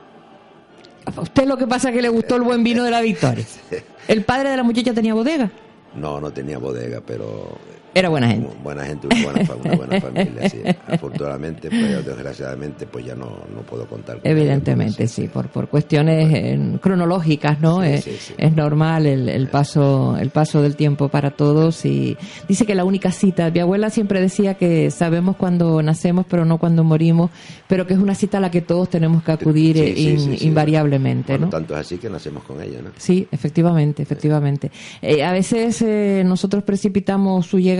A usted lo que pasa es que le gustó el buen vino de la Victoria. *laughs* ¿El padre de la muchacha tenía bodega? No, no tenía bodega, pero Era buena gente. Buena gente, una buena, fa- una buena familia, sí. Afortunadamente, pues desgraciadamente, pues ya no, no puedo contar con Evidentemente, sí, por, por cuestiones eh, cronológicas, ¿no? Eh, Es normal el, el paso el paso del tiempo para todos y dice que la única cita, mi abuela siempre decía que sabemos cuando nacemos pero no cuando morimos, pero que es una cita a la que todos tenemos que acudir Sí, eh, sí, in- sí, sí. invariablemente, Bueno, ¿no? tanto es así que nacemos con ella, ¿no? Sí, efectivamente, efectivamente. Eh, a veces nosotros precipitamos su llegada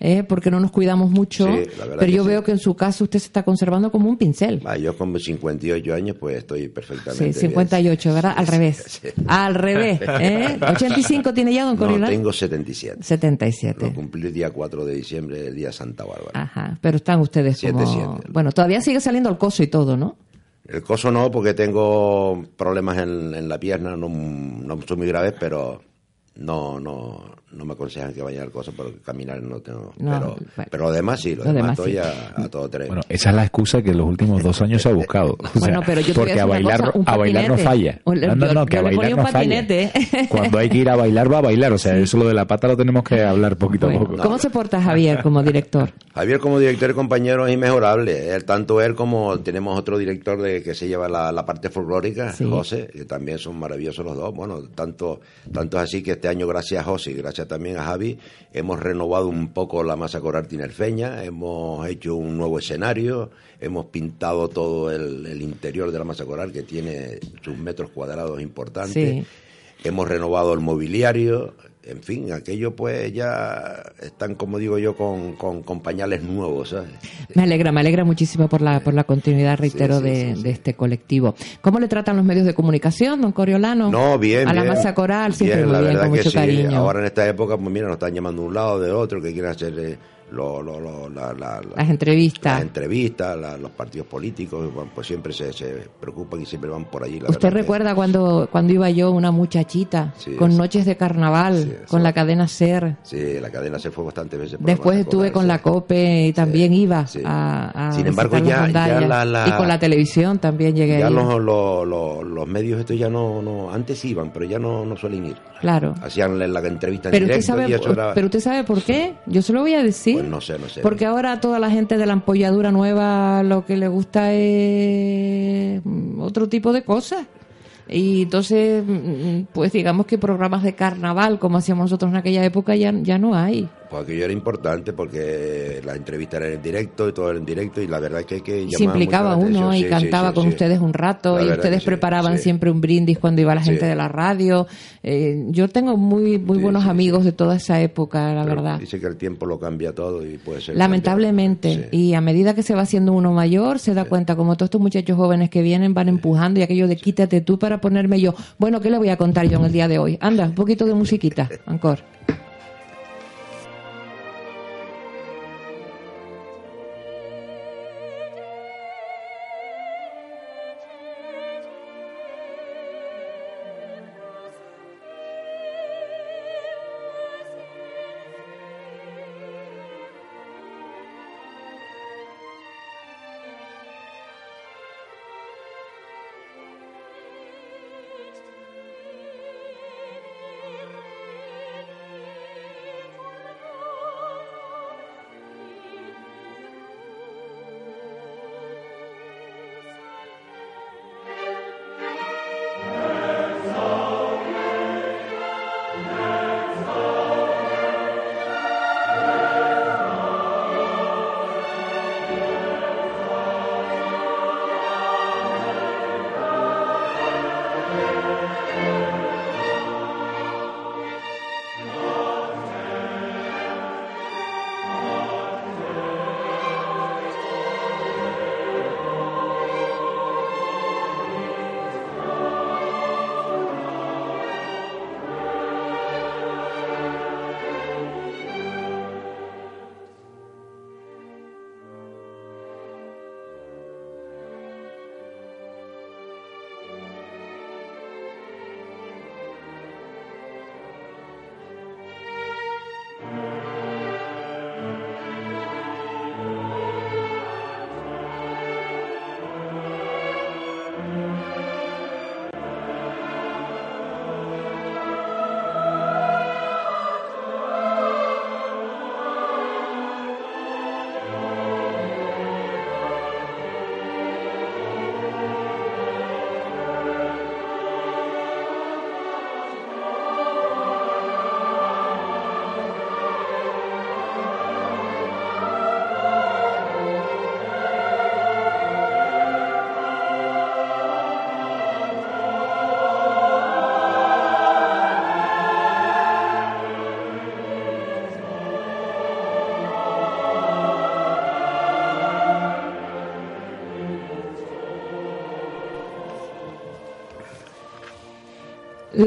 eh, porque no nos cuidamos mucho, Sí, pero yo sí. veo que en su caso usted se está conservando como un pincel. Ah, yo con 58 años, pues estoy perfectamente Sí, 58, ¿verdad? Al revés. Al revés. *laughs* ¿eh? 85 tiene ya, don bien. No, tengo 77. 77. Lo cumplí el día 4 de diciembre, el día Santa Bárbara. Ajá, pero están ustedes como... siete. Bueno, todavía sigue saliendo el coso y todo, ¿no? El coso no, porque tengo problemas en, en la pierna, no, no son muy graves, pero no, no, no me aconsejan que vaya al coso porque caminar no tengo. No, pero, bueno. pero lo demás sí, lo, Lo demás, demás estoy sí. a, a todo tren. Bueno, esa es la excusa que en los últimos dos años se ha buscado. *laughs* O sea, Bueno, pero yo porque a bailar, cosa, a bailar no falla. No, no, yo- no, que yo a bailar no falla. *laughs* Cuando hay que ir a bailar, va a bailar. O sea, eso lo de la pata lo tenemos que hablar poquito a poco. ¿Cómo se porta Javier como director? *laughs* Javier como director y compañero es inmejorable. Él, tanto él como tenemos otro director de que se lleva la, la parte folclórica, Sí. José, que también son maravillosos los dos. Bueno, tanto, tanto es así que este año, gracias a José y gracias también a Javi, hemos renovado un poco la masa coral tinerfeña, hemos hecho un nuevo escenario, hemos pintado todo el, el interior de la masa coral que tiene sus metros cuadrados importantes. Sí. Hemos renovado el mobiliario, en fin, aquello pues ya están, como digo yo, con, con, con pañales nuevos, ¿sabes? Me alegra, me alegra muchísimo por la, por la continuidad, reitero, de, de este colectivo. ¿Cómo le tratan los medios de comunicación, don Coriolano? No, bien, A la bien. masa coral, siempre Bien, muy bien, con mucho cariño. Ahora en esta época, pues mira, nos están llamando de un lado, de otro, que quieren hacer eh, lo, lo, lo- la, la- la- Las entrevistas. las entrevistas, la- los partidos políticos, pues siempre se, se preocupan y siempre van por allí. La ¿Usted que- recuerda cuando, cuando iba yo, una muchachita, Sí, con sí. noches de carnaval, con la cadena SER? Sí, la cadena se fue bastantes veces. Después estuve con la COPE y también iba a, a Sin embargo, ya- ya la- la- Y con la televisión también llegué Ya los, los, los, los medios estos ya no, no, antes iban, pero ya no, no suelen ir. Claro. Hacían la, entrevista en Pero usted, directo sabe, y eso era... pero usted sabe por qué. Yo se lo voy a decir. Pues no sé, no sé. Porque ahora toda la gente de la ampolladura nueva lo que le gusta es mm, otro tipo de cosas. Y entonces, mm, pues digamos que programas de carnaval, como hacíamos nosotros en aquella época, ya, ya no hay. Pues aquello era importante porque las entrevistas eran en directo y todo era en directo y la verdad es que, hay que Se implicaba la uno y Sí, cantaba sí, con sí. ustedes un rato La y ustedes preparaban siempre un brindis cuando iba la gente de la radio. Eh, yo tengo muy muy buenos amigos de toda esa época, la Pero verdad. Dice que el tiempo lo cambia todo y puede ser. Lamentablemente, y a medida que se va haciendo uno mayor, se da cuenta como todos estos muchachos jóvenes que vienen van empujando y aquello de quítate tú para ponerme yo. Bueno, ¿qué le voy a contar yo en el día de hoy? Anda, un poquito de musiquita, *laughs* Ancor.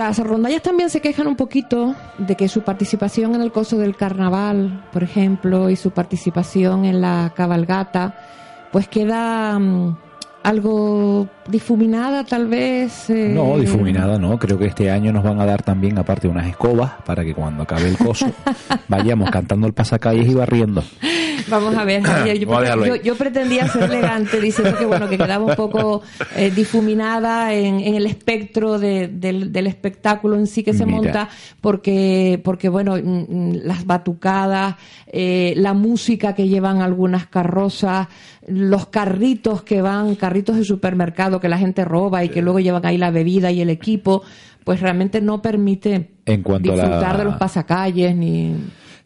Las rondallas también se quejan un poquito de que su participación en el coso del carnaval, por ejemplo, y su participación en la cabalgata, pues queda mm, algo difuminada tal vez. eh, No, difuminada no. Creo que este año nos van a dar también, aparte, unas escobas para que cuando acabe el coso *laughs* vayamos cantando el pasacalles y barriendo. Vamos a ver, Javier, yo, a ahí. yo- yo pretendía ser elegante diciendo que bueno que quedaba un poco eh, difuminada en, en el espectro de- del, del espectáculo en sí que se Mira. monta porque porque bueno mm, mm, las batucadas, eh, la música que llevan algunas carrozas, los carritos que van, carritos de supermercado que la gente roba y que luego llevan ahí la bebida y el equipo, pues realmente no permite En cuanto a la- disfrutar de los pasacalles ni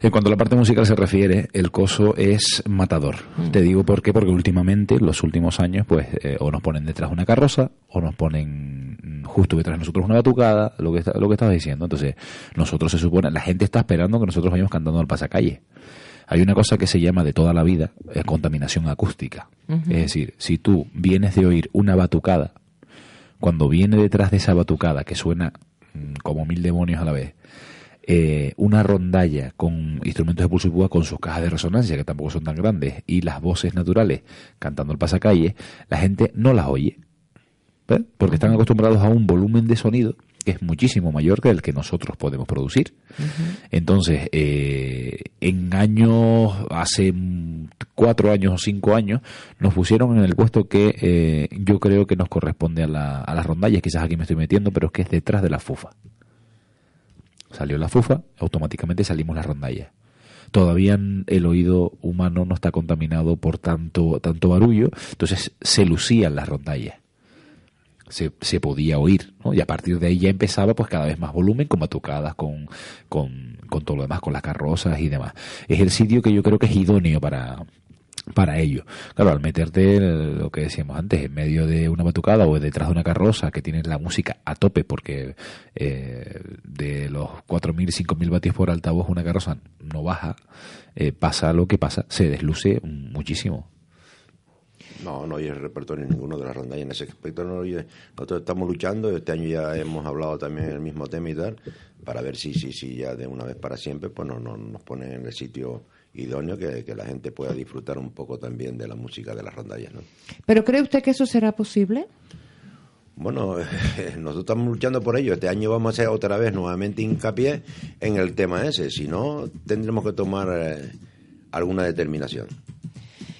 En cuanto a la parte musical se refiere, el coso es matador. Te digo por qué, porque últimamente, en los últimos años, pues eh, o nos ponen detrás una carroza, o nos ponen mm, justo detrás de nosotros una batucada, lo que, está- lo que estabas diciendo. Entonces, nosotros se supone, la gente está esperando que nosotros vayamos cantando al pasacalle. Hay una cosa que se llama de toda la vida, eh, contaminación acústica. Es decir, si tú vienes de oír una batucada, cuando viene detrás de esa batucada que suena mm, como mil demonios a la vez, eh, una rondalla con instrumentos de pulso y púa con sus cajas de resonancia, que tampoco son tan grandes, y las voces naturales cantando el pasacalle, la gente no las oye. Porque están acostumbrados a un volumen de sonido que es muchísimo mayor que el que nosotros podemos producir. Entonces, eh, en años, hace cuatro años o cinco años, nos pusieron en el puesto que eh, yo creo que nos corresponde a, la, a las rondallas, quizás aquí me estoy metiendo, pero es que es detrás de la fufa. Salió la fufa, automáticamente salimos las rondallas. Todavía el oído humano no está contaminado por tanto, tanto barullo, entonces se lucían las rondallas. Se, se podía oír, ¿no? Y a partir de ahí ya empezaba pues cada vez más volumen, con batucadas, con, con, con todo lo demás, con las carrozas y demás. Es el sitio que yo creo que es idóneo para, para ello. Claro, al meterte eh, lo que decíamos antes, en medio de una batucada o detrás de una carroza que tienes la música a tope, porque eh, de los 4.000, 5.000 vatios por altavoz una carroza no baja, eh, pasa lo que pasa, se desluce muchísimo. No, no oye el repertorio ninguno de las rondallas en ese aspecto. No oye. Nosotros estamos luchando, este año ya hemos hablado también el mismo tema y tal, para ver si, si, si ya de una vez para siempre pues no, no- nos ponen en el sitio idóneo que, que la gente pueda disfrutar un poco también de la música de las rondallas. ¿no? ¿Pero cree usted que eso será posible? Bueno, *laughs* nosotros estamos luchando por ello. Este año vamos a hacer otra vez nuevamente hincapié en el tema ese. Si no, tendremos que tomar eh, alguna determinación.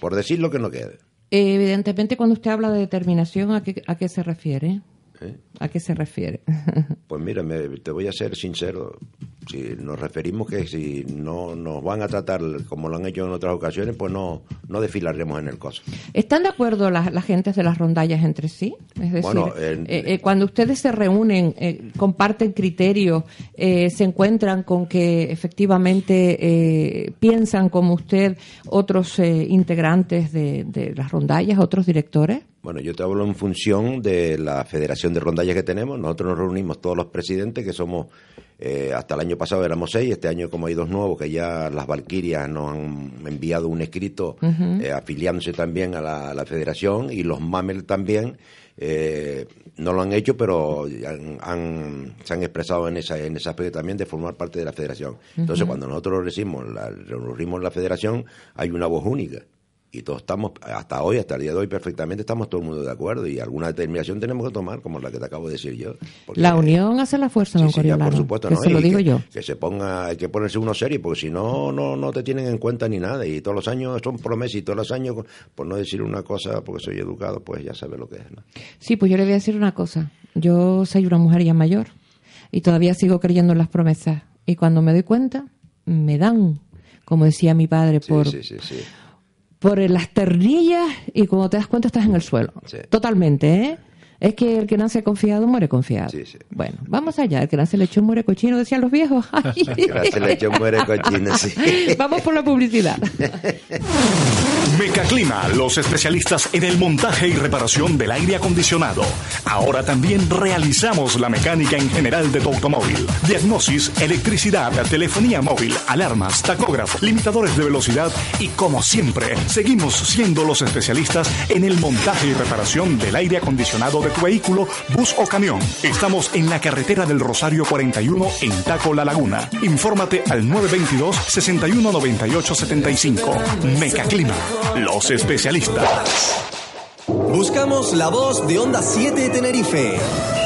Por decir lo que no quede. Evidentemente, cuando usted habla de determinación, ¿a qué, a qué se refiere? ¿eh? ¿A qué se refiere? *laughs* Pues mira, me- te voy a ser sincero. Si nos referimos que si no nos van a tratar como lo han hecho en otras ocasiones, pues no, no desfilaremos en el coso. ¿Están de acuerdo las, las gentes de las rondallas entre sí? Es decir, Bueno, eh, eh, cuando ustedes se reúnen, eh, comparten criterios, se encuentran con que efectivamente piensan como usted otros eh, integrantes de, de las rondallas, otros directores. Bueno, yo te hablo en función de la federación de rondallas que tenemos. Nosotros nos reunimos todos los presidentes, que somos, eh, hasta el año pasado éramos seis, este año como hay dos nuevos, que ya las Valquirias nos han enviado un escrito eh, afiliándose también a la, a la federación y los Mamel también. eh, no lo han hecho, pero han, han- se han expresado en, esa, en ese aspecto también de formar parte de la federación. Entonces, Ujú. cuando nosotros recibimos la, reunimos la federación, hay una voz única. Y todos estamos, hasta hoy, hasta el día de hoy, perfectamente estamos todo el mundo de acuerdo. Y alguna determinación tenemos que tomar, como la que te acabo de decir yo. La unión hace la fuerza, don Sí, ya, Coriolano, por supuesto, ¿no? se lo digo que, yo. Que se ponga, hay que ponerse uno serio, porque si no, no, no te tienen en cuenta ni nada. Y todos los años son promesas y todos los años, por no decir una cosa, porque soy educado, pues ya sabes lo que es. ¿no? Sí, pues yo le voy a decir una cosa. Yo soy una mujer ya mayor y todavía sigo creyendo en las promesas. Y cuando me doy cuenta, me dan, como decía mi padre, por, sí, sí, sí. Por las ternillas y cuando te das cuenta estás en el suelo. Sí. Totalmente, ¿eh? Es que el que nace confiado muere confiado. Bueno, vamos allá. El que nace lechón muere cochino, decían los viejos. *laughs* Ay. Gracias, lechón muere cochino, sí. *laughs* Vamos por la publicidad. Mecaclima, los especialistas en el montaje y reparación del aire acondicionado. Ahora también realizamos la mecánica en general de tu automóvil. Diagnosis, electricidad, telefonía móvil, alarmas, tacógrafo, limitadores de velocidad y como siempre, seguimos siendo los especialistas en el montaje y reparación del aire acondicionado de tu vehículo, bus o camión. Estamos en la carretera del Rosario 41 en Taco La Laguna. Infórmate al 922 6198 75. Mecaclima, los especialistas. Buscamos la voz de Onda 7 de Tenerife.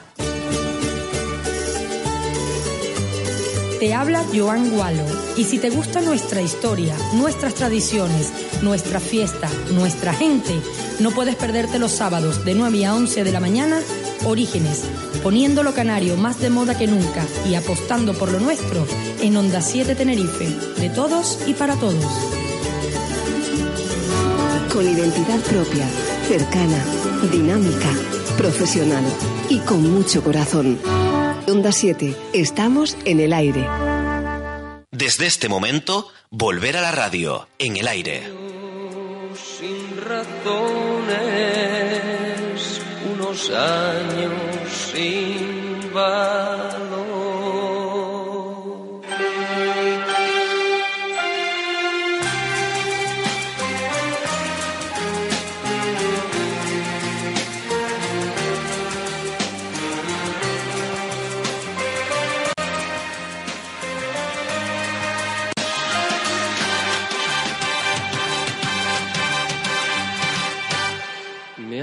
Te habla Joan Gualo. Y si te gusta nuestra historia, nuestras tradiciones, nuestra fiesta, nuestra gente, no puedes perderte los sábados de 9 a 11 de la mañana, Orígenes, poniendo lo canario más de moda que nunca y apostando por lo nuestro en Onda 7 Tenerife, de todos y para todos. Con identidad propia, cercana, dinámica, profesional y con mucho corazón. Onda 7, estamos en el aire. Desde este momento, volver a la radio, en el aire. sin razones, unos años sin valor.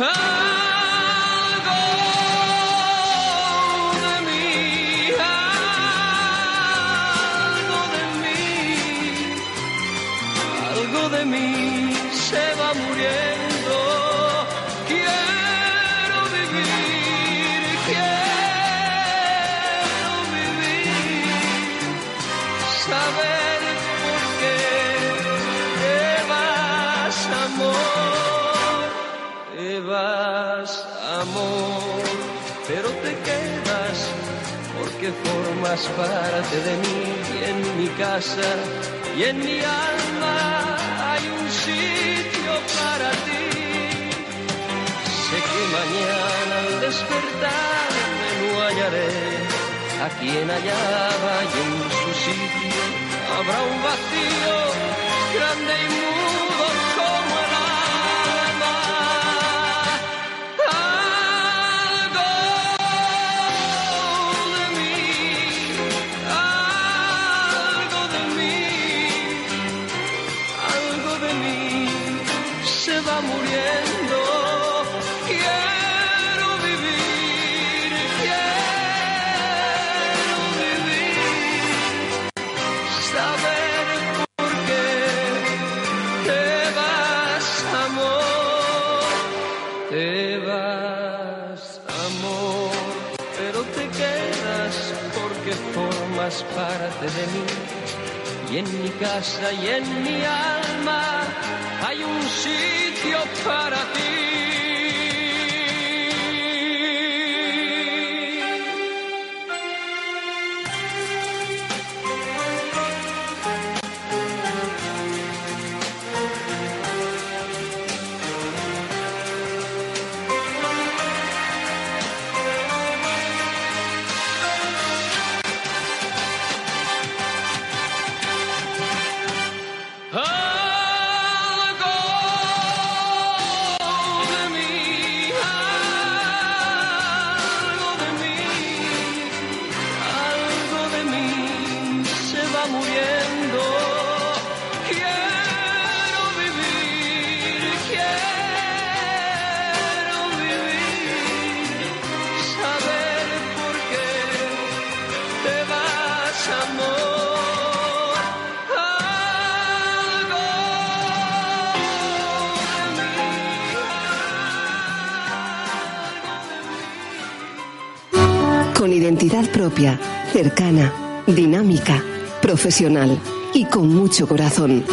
Algo formas parte de mí y en mi casa y en mi alma hay un sitio para ti. Sé que mañana al despertarme no hallaré a quien hallaba y en su sitio habrá un vacío grande y mudo casa y en mi alma hay un sitio para ti. Propia, cercana, dinámica, profesional y con mucho corazón.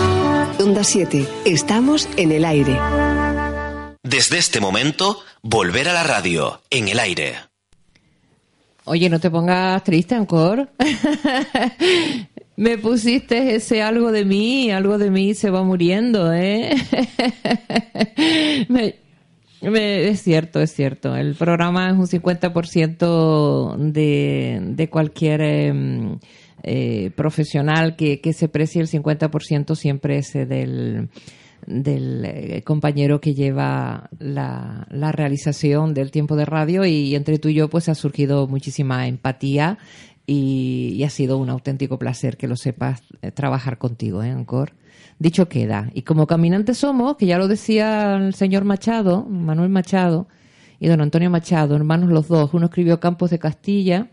Onda 7, estamos en el aire. Desde este momento, volver a la radio, en el aire. Oye, no te pongas triste, Ancor. *laughs* Me pusiste ese algo de mí, algo de mí se va muriendo, ¿eh? *laughs* Me- me- es cierto, es cierto. El programa es un 50% de, de cualquier em, eh, profesional que, que se precie, el 50% siempre es eh, del, del eh, compañero que lleva la, la realización del tiempo de radio y entre tú y yo pues ha surgido muchísima empatía y, ha sido un auténtico placer que lo sepas eh, trabajar contigo, ¿eh? Dicho queda. Y como caminantes somos, que ya lo decía el señor Machado, Manuel Machado y don Antonio Machado, hermanos los dos, uno escribió Campos de Castilla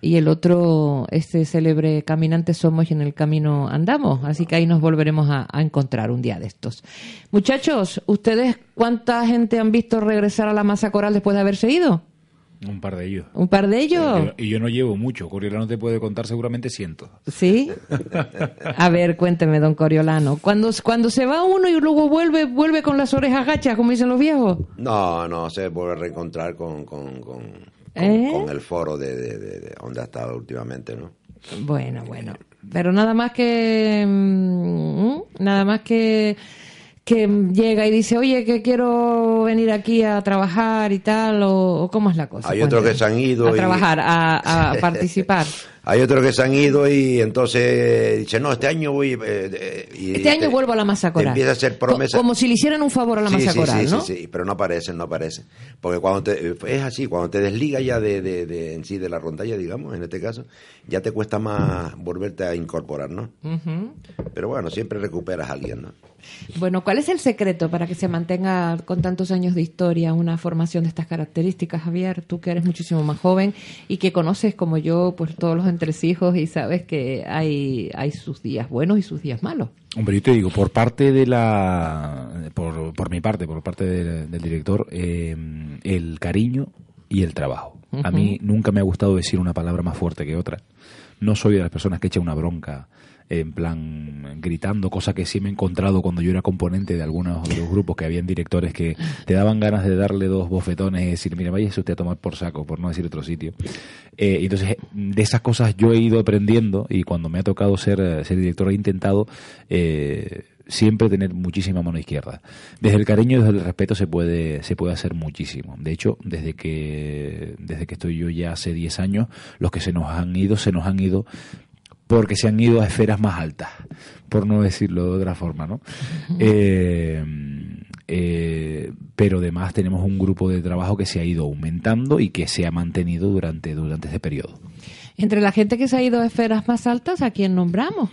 y el otro, este célebre Caminantes somos y en el camino andamos. Así que ahí nos volveremos a, a encontrar un día de estos. Muchachos, ¿ustedes cuánta gente han visto regresar a la masa coral después de haberse ido? Un par de ellos. ¿Un par de ellos? Y yo no llevo mucho. Coriolano te puede contar seguramente cientos. ¿Sí? A ver, cuénteme, don Coriolano. Cuando, cuando se va uno y luego vuelve, vuelve con las orejas gachas, como dicen los viejos. No, no, se vuelve a reencontrar con, con, con, con- ¿Eh? con el foro de, de- de- de donde ha estado últimamente, ¿no? Bueno, bueno. Pero nada más que. mm, nada más que. Que llega y dice, oye, que quiero venir aquí a trabajar y tal, o, cómo es la cosa. Hay otros que se han ido A y- trabajar, a, a *laughs* participar. Hay otros que se han ido y entonces dicen, no, este año voy... eh, eh, y Este año te- vuelvo a la masa coral. empieza a hacer promesas. Como si le hicieran un favor a la Sí, masa sí, coral, sí, ¿no? sí, sí, pero no aparecen, no aparecen. Porque cuando te, es así, cuando te desligas ya de, de, de- en sí de la rondalla, digamos, en este caso, ya te cuesta más volverte a incorporar, ¿no? Ujú. Pero bueno, siempre recuperas a alguien, ¿no? Bueno, ¿cuál es el secreto para que se mantenga con tantos años de historia una formación de estas características, Javier? Tú que eres muchísimo más joven y que conoces como yo pues todos los entresijos y sabes que hay, hay sus días buenos y sus días malos. Hombre, yo te digo, por parte de la. Por, por mi parte, por parte del, del director, eh, el cariño y el trabajo. A mí nunca me ha gustado decir una palabra más fuerte que otra. No soy de las personas que echa una bronca en plan gritando, cosa que sí me he encontrado cuando yo era componente de algunos de los grupos que habían directores que te daban ganas de darle dos bofetones y decir, mira, váyase usted a tomar por saco, por no decir otro sitio. Eh, entonces, de esas cosas yo he ido aprendiendo y cuando me ha tocado ser, eh, ser director he intentado eh, siempre tener muchísima mano izquierda. Desde el cariño y desde el respeto se puede, se puede hacer muchísimo. De hecho, desde que, desde que estoy yo ya hace 10 años, los que se nos han ido, se nos han ido porque se han ido a esferas más altas, por no decirlo de otra forma, ¿no? Eh, eh, pero además tenemos un grupo de trabajo que se ha ido aumentando y que se ha mantenido durante, durante este periodo. Entre la gente que se ha ido a esferas más altas, ¿a quién nombramos?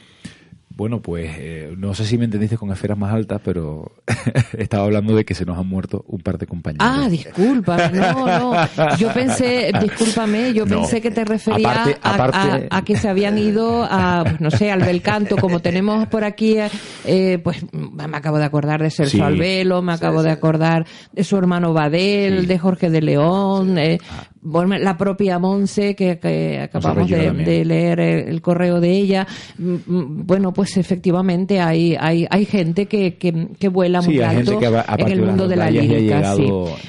Bueno, pues eh, no sé si me entendiste con esferas más altas, pero *laughs* estaba hablando de que se nos han muerto un par de compañeros. Ah, disculpa, no, no. Yo pensé, discúlpame, yo No. pensé que te referías Aparte- a- aparte- a, a que se habían ido a, pues, no sé, al Belcanto, como tenemos por aquí, eh, pues me acabo de acordar de Sergio Sí. Albelo, me acabo de acordar de su hermano Badel, de Jorge de León, eh, bueno, la propia Monse, que, que acabamos de, de leer el, correo de ella. Mm, mm, Bueno, pues efectivamente hay, hay, hay gente que, que, que vuela Sí, muy alto que en el mundo de la lírica. sí.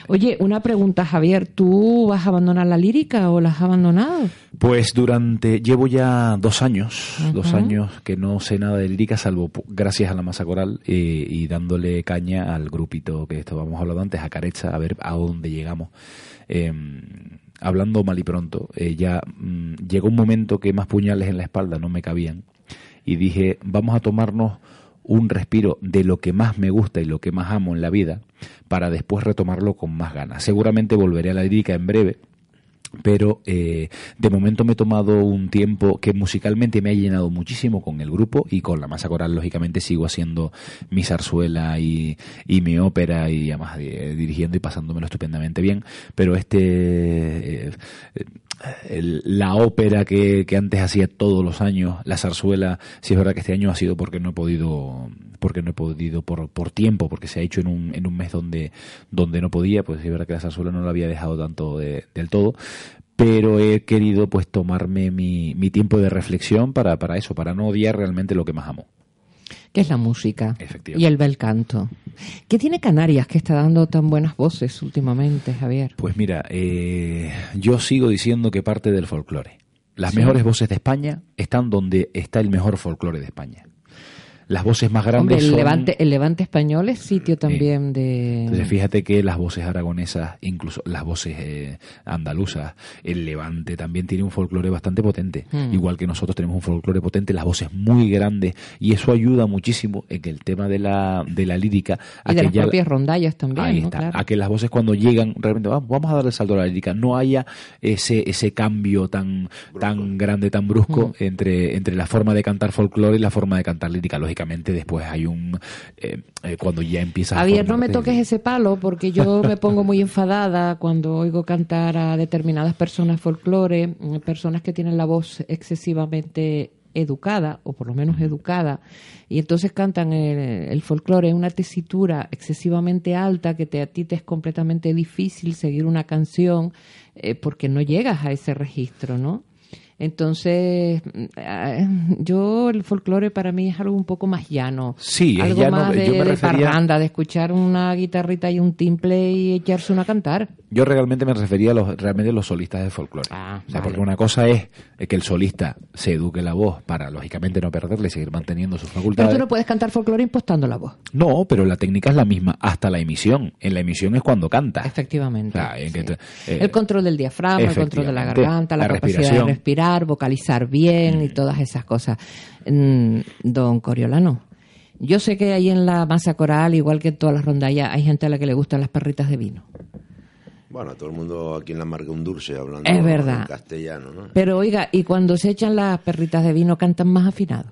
Oye, una pregunta, Javier. ¿Tú vas a abandonar la lírica o la has abandonado? Pues durante, llevo ya dos años, dos años que no sé nada de lírica, salvo gracias a la masa coral eh, y dándole caña al grupito que estábamos hablando antes, a Carecha, a ver a dónde llegamos. Eh, hablando mal y pronto, eh, ya mm, llegó un momento que más puñales en la espalda no me cabían y dije, vamos a tomarnos un respiro de lo que más me gusta y lo que más amo en la vida para después retomarlo con más ganas. Seguramente volveré a la lírica en breve, pero eh, de momento me he tomado un tiempo que musicalmente me ha llenado muchísimo con el grupo y con la masa coral lógicamente sigo haciendo mi zarzuela y, y mi ópera y además eh, dirigiendo y pasándomelo estupendamente bien. Pero este eh, la ópera que, que antes hacía todos los años la zarzuela sí es verdad que este año ha sido porque no he podido porque no he podido por, por tiempo porque se ha hecho en un, en un mes donde donde no podía pues sí es verdad que la zarzuela no la había dejado tanto de- del todo pero he querido pues tomarme mi, mi tiempo de reflexión para, para eso, para no odiar realmente lo que más amo. Que es la música y el bel canto. ¿Qué tiene Canarias que está dando tan buenas voces últimamente, Javier? Pues mira, eh, yo sigo diciendo que parte del folclore. Las Sí. mejores voces de España están donde está el mejor folclore de España. Las voces más grandes Hombre, el son... Levante, el Levante español es sitio también de... Entonces fíjate que las voces aragonesas, incluso las voces eh, andaluzas, el Levante también tiene un folclore bastante potente. Mm. Igual que nosotros tenemos un folclore potente, las voces muy grandes y eso ayuda muchísimo en que el tema de la, de la lírica... a y de que las ya- propias rondallas también, Ahí ¿no? está. Claro. A que las voces cuando llegan, realmente vamos, vamos a dar el salto a la lírica, no haya ese, ese cambio tan, tan grande, tan brusco Mm. entre, entre la forma de cantar folclore y la forma de cantar lírica. Después hay un... eh, eh, cuando ya empieza Javier, no me toques ese palo porque yo me *laughs* pongo muy enfadada cuando oigo cantar a determinadas personas folclore, mm, personas que tienen la voz excesivamente educada, o por lo menos educada, y entonces cantan el, el folclore en una tesitura excesivamente alta que te, a ti te es completamente difícil seguir una canción eh, porque no llegas a ese registro, ¿no? Entonces, mm, ah, yo el folclore para mí es algo un poco más llano. Sí, es algo llano, más de, yo me de parranda, de escuchar una guitarrita y un timple y echarse una a cantar. Yo realmente me refería a los, realmente a los solistas de folclore. o sea, Ah, vale. porque una cosa es que el solista se eduque la voz para, lógicamente, no perderle y seguir manteniendo sus Pero facultades. tú no puedes cantar folclore impostando la voz. No, pero la técnica es la misma hasta la emisión. En la emisión es cuando canta. Efectivamente. O sea, en que te- eh, el control del diafragma, el control de la garganta, la, la capacidad de respiración. Vocalizar bien y todas esas cosas. Mm, Don Coriolano, yo sé que ahí en la masa coral, igual que en todas las rondallas, hay gente a la que le gustan las perritas de vino. Bueno, todo el mundo aquí en la marca un dulce hablando Es verdad. en castellano, ¿no? Pero oiga, y cuando se echan las perritas de vino, cantan más afinado.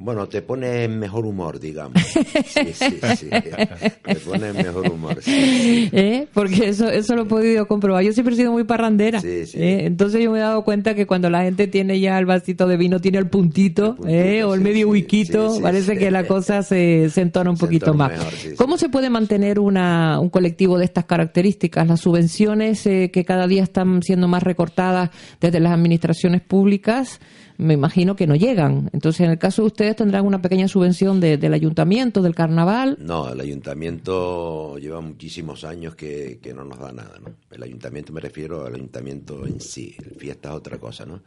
Bueno, te pone en mejor humor, digamos. *laughs* Sí, sí, sí. Te pone en mejor humor. sí. ¿Eh? Porque eso, eso lo he podido comprobar. Yo siempre he sido muy parrandera. Sí, sí. ¿eh? Entonces yo me he dado cuenta que cuando la gente tiene ya el vasito de vino, tiene el puntito, ¿eh? o el medio sí, parece que la cosa se, se entona un poquito entona más. mejor. ¿Cómo se puede mantener una, un colectivo de estas características? Las subvenciones eh, que cada día están siendo más recortadas desde las administraciones públicas, me imagino que no llegan. Entonces, en el caso de ustedes, tendrán una pequeña subvención de- del ayuntamiento, del carnaval. No, el ayuntamiento lleva muchísimos años que, que no nos da nada, ¿no? El ayuntamiento me refiero al ayuntamiento en sí. El fiesta es otra cosa, ¿no?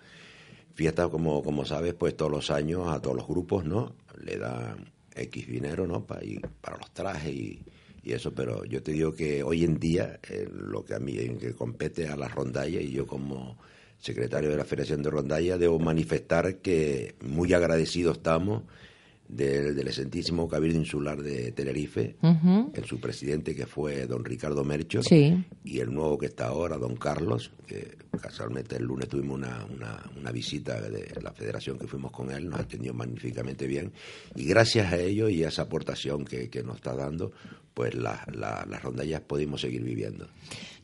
Fiesta, como, como sabes, pues todos los años a todos los grupos, ¿no? Le dan X dinero, ¿no? Para, ir- para los trajes y, y eso, pero yo te digo que hoy en día eh, lo que a mí que compete a las rondallas y yo como secretario de la Federación de Rondalla debo manifestar que muy agradecidos estamos del, del excelentísimo Cabildo Insular de Tenerife, Ujú. el su presidente que fue don Ricardo Mercho Sí. y el nuevo que está ahora, don Carlos, que casualmente el lunes tuvimos una, una, una visita de la federación que fuimos con él, nos atendió magníficamente bien y gracias a ello y a esa aportación que, que nos está dando, pues la- la- las rondallas pudimos seguir viviendo.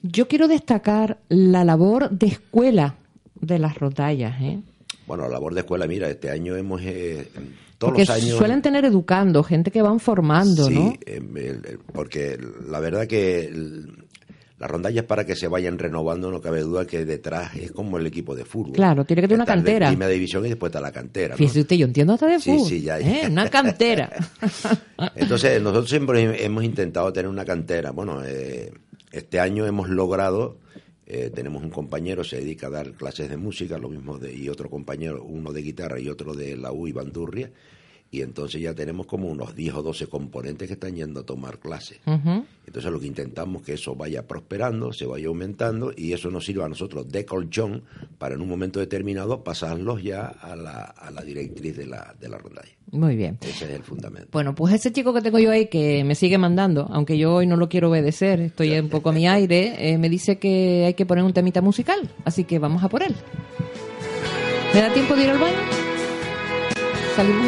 Yo quiero destacar la labor de escuela de las rondallas, ¿eh? Bueno, la labor de escuela, mira, este año hemos, eh, todos Porque los años... suelen tener educando, gente que van formando, Sí, ¿no? el- porque la verdad que el- las rondallas para que se vayan renovando, no cabe duda que detrás es como el equipo de fútbol. Claro, tiene que tener una de cantera. primera división y después está la cantera. ¿no? Fíjese usted, yo entiendo hasta de Sí, fútbol. sí, ya, ¿eh? ya. Una cantera. *laughs* Entonces, nosotros siempre hemos intentado tener una cantera. Bueno, eh, este año hemos logrado, eh, tenemos un compañero, se dedica a dar clases de música, lo mismo de, y otro compañero, uno de guitarra y otro de la U y bandurria. Y entonces ya tenemos como unos 10 o 12 componentes que están yendo a tomar clases. Entonces lo que intentamos es que eso vaya prosperando, se vaya aumentando y eso nos sirva a nosotros de colchón para en un momento determinado pasarlos ya a la, a la directriz de la, de la rondalla. Muy bien. Ese es el fundamento. Bueno, pues ese chico que tengo yo ahí que me sigue mandando, aunque yo hoy no lo quiero obedecer, estoy un poco a mi aire, eh, me dice que hay que poner un temita musical, así que vamos a por él. ¿Me da tiempo de ir al baño? Salimos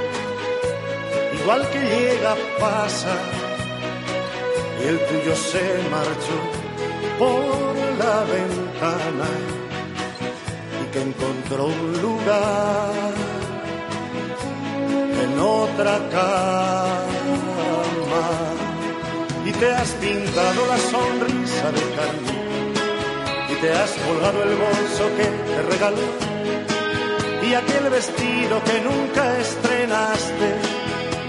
igual que llega, pasa, y el tuyo se marchó por la ventana y que encontró un lugar en otra cama. Y te has pintado la sonrisa de carne y te has colgado el bolso que te regaló y aquel vestido que nunca estrenaste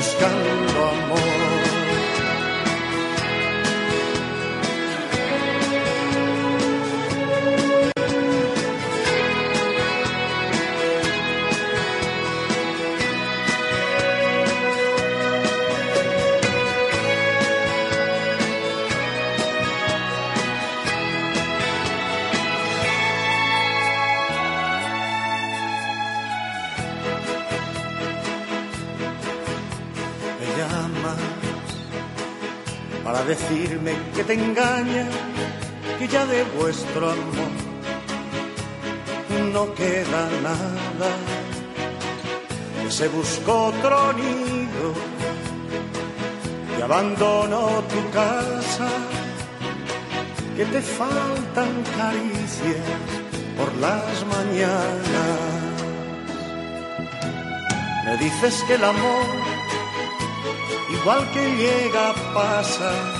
buscando amor decirme que te engaña, que ya de vuestro amor no queda nada, que se buscó otro nido, que abandonó tu casa, que te faltan caricias por las mañanas. Me dices que el amor igual que llega pasa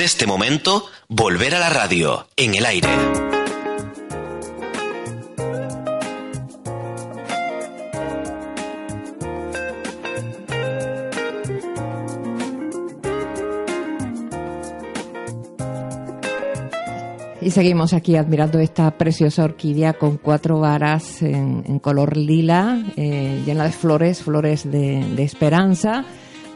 Desde este momento, volver a la radio, en el aire. Y seguimos aquí admirando esta preciosa orquídea con cuatro varas en, color lila, eh, llena de flores, flores de esperanza,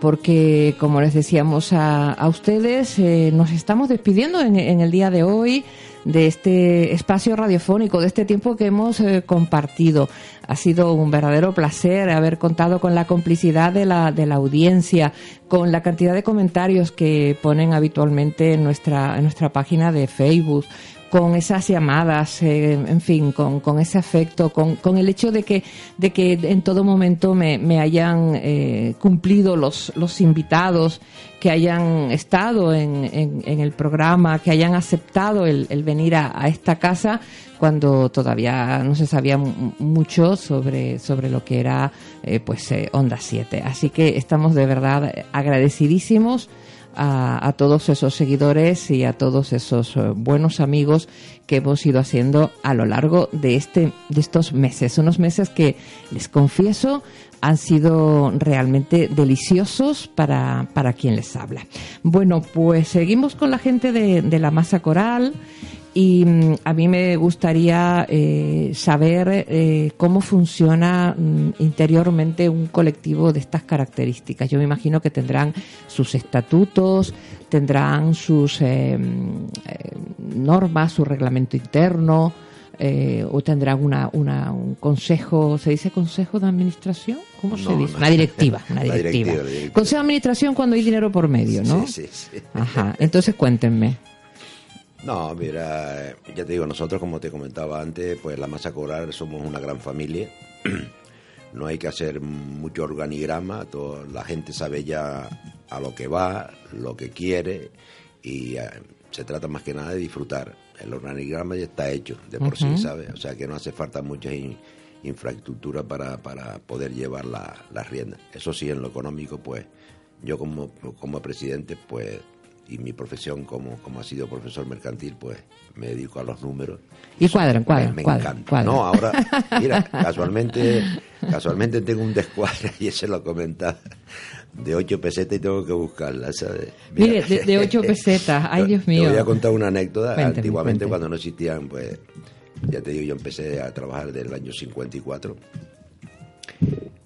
porque como les decíamos a, a ustedes, eh, nos estamos despidiendo en, el día de hoy de este espacio radiofónico, de este tiempo que hemos eh, compartido. Ha sido un verdadero placer haber contado con la complicidad de la, de la audiencia, con la cantidad de comentarios que ponen habitualmente en nuestra página de Facebook con esas llamadas, eh, en fin, con, con ese afecto, con, con, el hecho de que, de que en todo momento me, me hayan eh, cumplido los, los invitados que hayan estado en, en- el programa, que hayan aceptado el, venir a, esta casa cuando todavía no se sabía mu- mucho sobre, sobre lo que era eh, pues eh, Onda 7. Así que estamos de verdad agradecidísimos a, todos esos seguidores y a todos esos eh, buenos amigos que hemos ido haciendo a lo largo de este de estos meses. Unos meses que les confieso han sido realmente deliciosos para, para quien les habla. Bueno pues seguimos con la gente de, de la masa coral y mm, a mí me gustaría eh, saber eh, cómo funciona mm, interiormente un colectivo de estas características. Yo me imagino que tendrán sus estatutos, tendrán sus eh, mm, eh, normas, su reglamento interno, eh, o tendrán una, una, un consejo, ¿se dice consejo de administración? ¿Cómo se dice? no. Una directiva, una *laughs* directiva. directiva. Consejo de administración cuando hay dinero por medio, ¿no? Sí, sí, sí. Ajá, entonces cuéntenme. No, mira, ya te digo, nosotros como te comentaba antes, pues la masa coral somos una gran familia. *clears throat* No hay que hacer mucho organigrama, todo- la gente sabe ya a lo que va, lo que quiere y eh, se trata más que nada de disfrutar. El organigrama ya está hecho de por sí, ¿sabes? O sea que no hace falta mucha in- infraestructura para, para poder llevar la, las riendas. Eso sí, en lo económico, pues yo como, como presidente, pues, y mi profesión como, como ha sido profesor mercantil, pues me dedico a los números. Y cuadran, cuadran, me cuadran, encanta. cuadran. No, ahora, *laughs* mira, casualmente, casualmente tengo un descuadre, *laughs* y se lo comentaba, de 8 pesetas y tengo que buscarla, ¿sabes? Mire, de, de ocho *laughs* pesetas, ay Dios mío. Te voy a contar una anécdota. Cuénteme, Antiguamente, cuénteme. cuando no existían, pues, ya te digo, yo empecé a trabajar desde el año 54.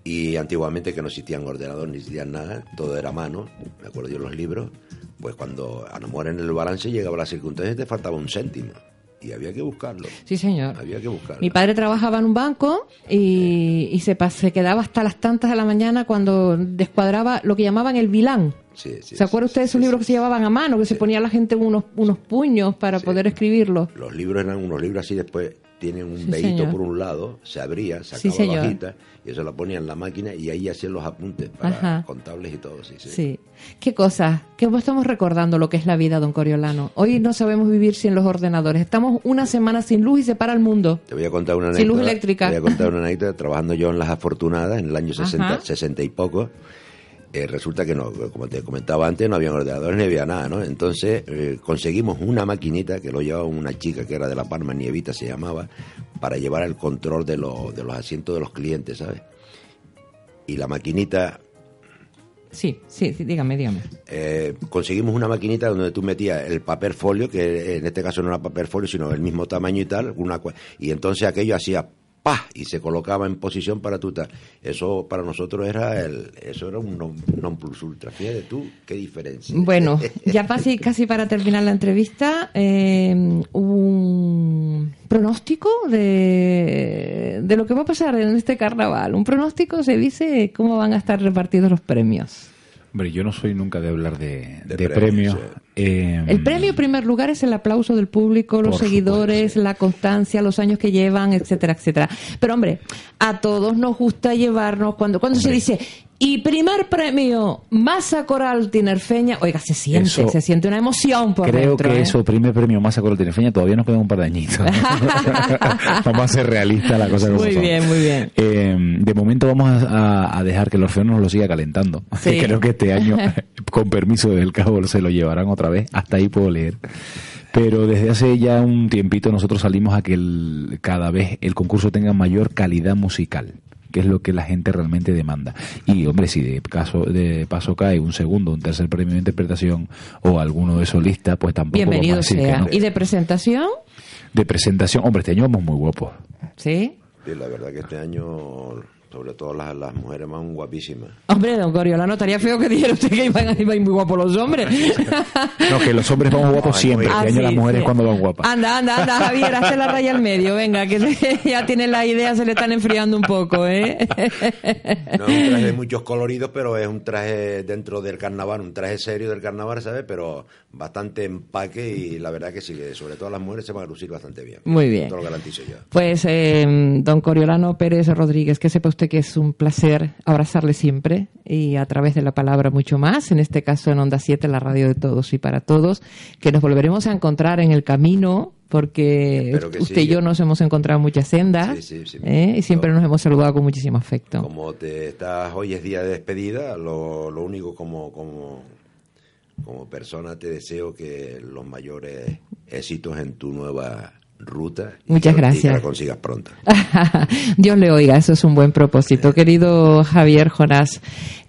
Y antiguamente que no existían ordenadores, ni existían nada, todo era a mano. Me acuerdo yo los libros, pues cuando a lo mejor en el balance llegaba la circunstancia te faltaba un céntimo. Y había que buscarlo. Sí, señor. Había que buscarlo. Mi padre trabajaba en un banco y, y se, se quedaba hasta las tantas de la mañana cuando descuadraba lo que llamaban el vilán. Sí, sí, ¿Se acuerda usted de esos libros que se llevaban a mano, que se ponía la gente unos, unos puños para poder escribirlos? Los libros eran unos libros así, después tienen un Sí, vehito señor. por un lado, se abría, sacaba Sí, la hojita y eso la ponía en la máquina y ahí hacían los apuntes para Ajá. contables y todo. Sí, sí. Sí. Qué cosa, que estamos recordando lo que es la vida, don Coriolano. Hoy no sabemos vivir sin los ordenadores. Estamos una semana sin luz y se para el mundo. Te voy a contar una Sin anécdota. luz eléctrica. Te voy a contar una anécdota. Trabajando yo en Las Afortunadas en el año 60, Ajá. 60 y poco, eh, resulta que no, como te comentaba antes, no había ordenadores ni había nada, ¿no? Entonces eh, conseguimos una maquinita que lo llevaba una chica que era de La Palma, Nievita se llamaba, para llevar el control de, los de los asientos de los clientes, ¿sabes? Y la maquinita Sí, sí, sí, dígame, dígame. eh, conseguimos una maquinita donde tú metías el papel folio, que en este caso no era papel folio, sino el mismo tamaño y tal, una, y entonces aquello hacía ¡pah! y se colocaba en posición para tú tal. Eso para nosotros era el, eso era un non, non plus ultra. Fíjate tú, qué diferencia. Bueno, *laughs* ya casi, casi para terminar la entrevista, eh, un pronóstico de, de lo que va a pasar en este carnaval. Un pronóstico se dice cómo van a estar repartidos los premios. Hombre, yo no soy nunca de hablar de, de premios, premios. sí. Eh, El premio en primer lugar es el aplauso del público, los seguidores, la constancia, los años que llevan, etcétera, etcétera. Pero hombre, a todos nos gusta llevarnos cuando cuando se dice y primer premio Masa Coral Tinerfeña, oiga, se siente, Eso- se siente una emoción por Creo dentro. que ¿eh? eso, primer premio Masa Coral Tinerfeña, todavía nos quedan un par de añitos. *laughs* vamos a ser realistas la cosa Muy son. bien, muy bien. Eh, de momento vamos a, a- dejar que el Orfeo nos lo siga calentando. *laughs* Sí. Creo que este año, *laughs* con permiso del cabo, se lo llevarán otra vez. Hasta ahí puedo leer. Pero desde hace ya un tiempito nosotros salimos a que el- cada vez el concurso tenga mayor calidad musical que es lo que la gente realmente demanda. Y hombre, si de caso de paso cae un segundo, un tercer premio de interpretación o alguno de solista, pues tampoco vamos a Bienvenido decir que sea. no. ¿Y de presentación? De presentación, hombre, este año vamos muy guapos. Sí. Sí, la verdad que este año, sobre todo las, las mujeres van guapísimas. Hombre, don Coriolano, estaría feo que dijera usted que iban, iban muy guapos los hombres. *laughs* No, que los hombres vamos guapos siempre. Ah, Este año sí, las mujeres sí. cuando van guapas. Anda, anda, anda, Javier, hazte la raya al medio, venga, que *laughs* ya tiene la idea, se le están enfriando un poco, ¿eh? No es un traje de muchos coloridos, pero es un traje dentro del carnaval, un traje serio del carnaval, ¿sabes? Pero bastante empaque y la verdad que sí, que sobre todo las mujeres se van a lucir bastante bien. Muy bien. Te lo garantizo yo. Pues, eh, don Coriolano Pérez Rodríguez, que sepa usted que es un placer abrazarle siempre y a través de la palabra mucho más, en este caso en Onda 7, la radio de todos y para todos, que nos volveremos a encontrar en el camino porque usted sí, y yo nos hemos encontrado en muchas sendas Sí, sí, sí. ¿eh? y siempre nos hemos saludado con muchísimo afecto. Como te estás, hoy es día de despedida, lo, lo único como, como, como persona te deseo que los mayores éxitos en tu nueva ruta. y Muchas que- Y que gracias. la consigas pronto. *laughs* Dios le oiga, eso es un buen propósito. Querido Javier Jonás,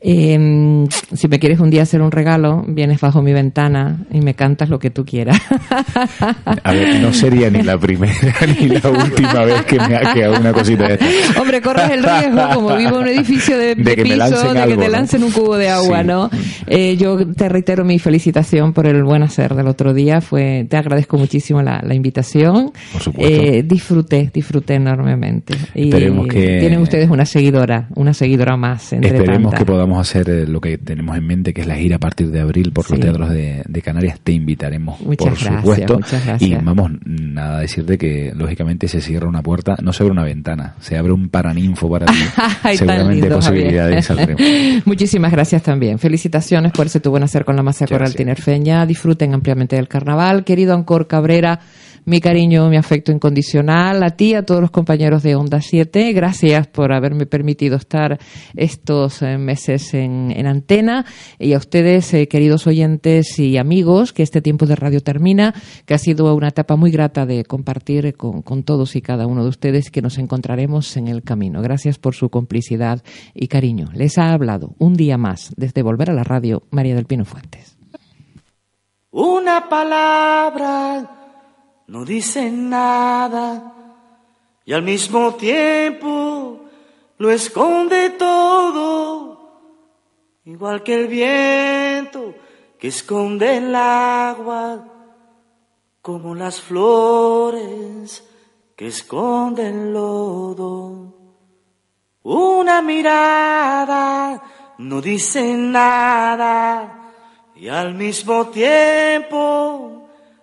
eh, si me quieres un día hacer un regalo, vienes bajo mi ventana y me cantas lo que tú quieras. *laughs* A ver, no sería ni la primera *laughs* ni la última vez que me ha quedado una cosita de esta. Hombre, corres el riesgo, como vivo en un edificio de, De de que me piso, lancen de que algo, te ¿no? lancen un cubo de agua, Sí. ¿no? Eh, yo te reitero mi felicitación por el buen hacer del otro día. Fue, te agradezco muchísimo la, la invitación. Por supuesto. Eh, disfruté, disfruté enormemente. Y Esperemos que- tienen ustedes una seguidora, una seguidora más entre Esperemos tantas. que podamos hacer eh, lo que tenemos en mente, que es la gira a partir de abril por los teatros de, de Canarias. Te invitaremos, Muchas por gracias, supuesto. muchas gracias. Y vamos, nada a decirte que lógicamente se cierra una puerta, no se abre una ventana, se abre un paraninfo para ti. *laughs* Ay, Seguramente lindo, posibilidades saldremos. *laughs* Muchísimas gracias también. Felicitaciones por ese tu buen hacer con la masa coral tinerfeña. Disfruten ampliamente del carnaval. Querido Ancor Cabrera, mi cariño, mi afecto incondicional. A ti, a todos los compañeros de Onda 7. Gracias por haberme permitido estar estos eh, meses en, en antena. Y a ustedes, eh, queridos oyentes y amigos, que este tiempo de radio termina, que ha sido una etapa muy grata de compartir con, con todos y cada uno de ustedes, que nos encontraremos en el camino. Gracias por su complicidad y cariño. Les ha hablado un día más desde Volver a la Radio, María del Pino Fuentes. Una palabra no dice nada. Y al mismo tiempo lo esconde todo, igual que el viento que esconde el agua, como las flores que esconden el lodo. Una mirada no dice nada. Y al mismo tiempo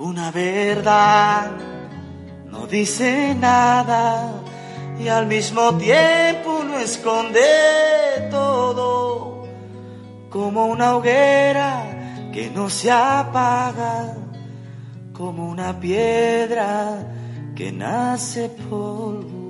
Una verdad no dice nada y al mismo tiempo lo esconde todo, como una hoguera que no se apaga, como una piedra que nace polvo.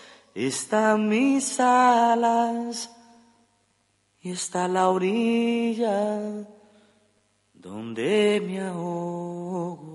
están mis alas y está la orilla donde me ahogo.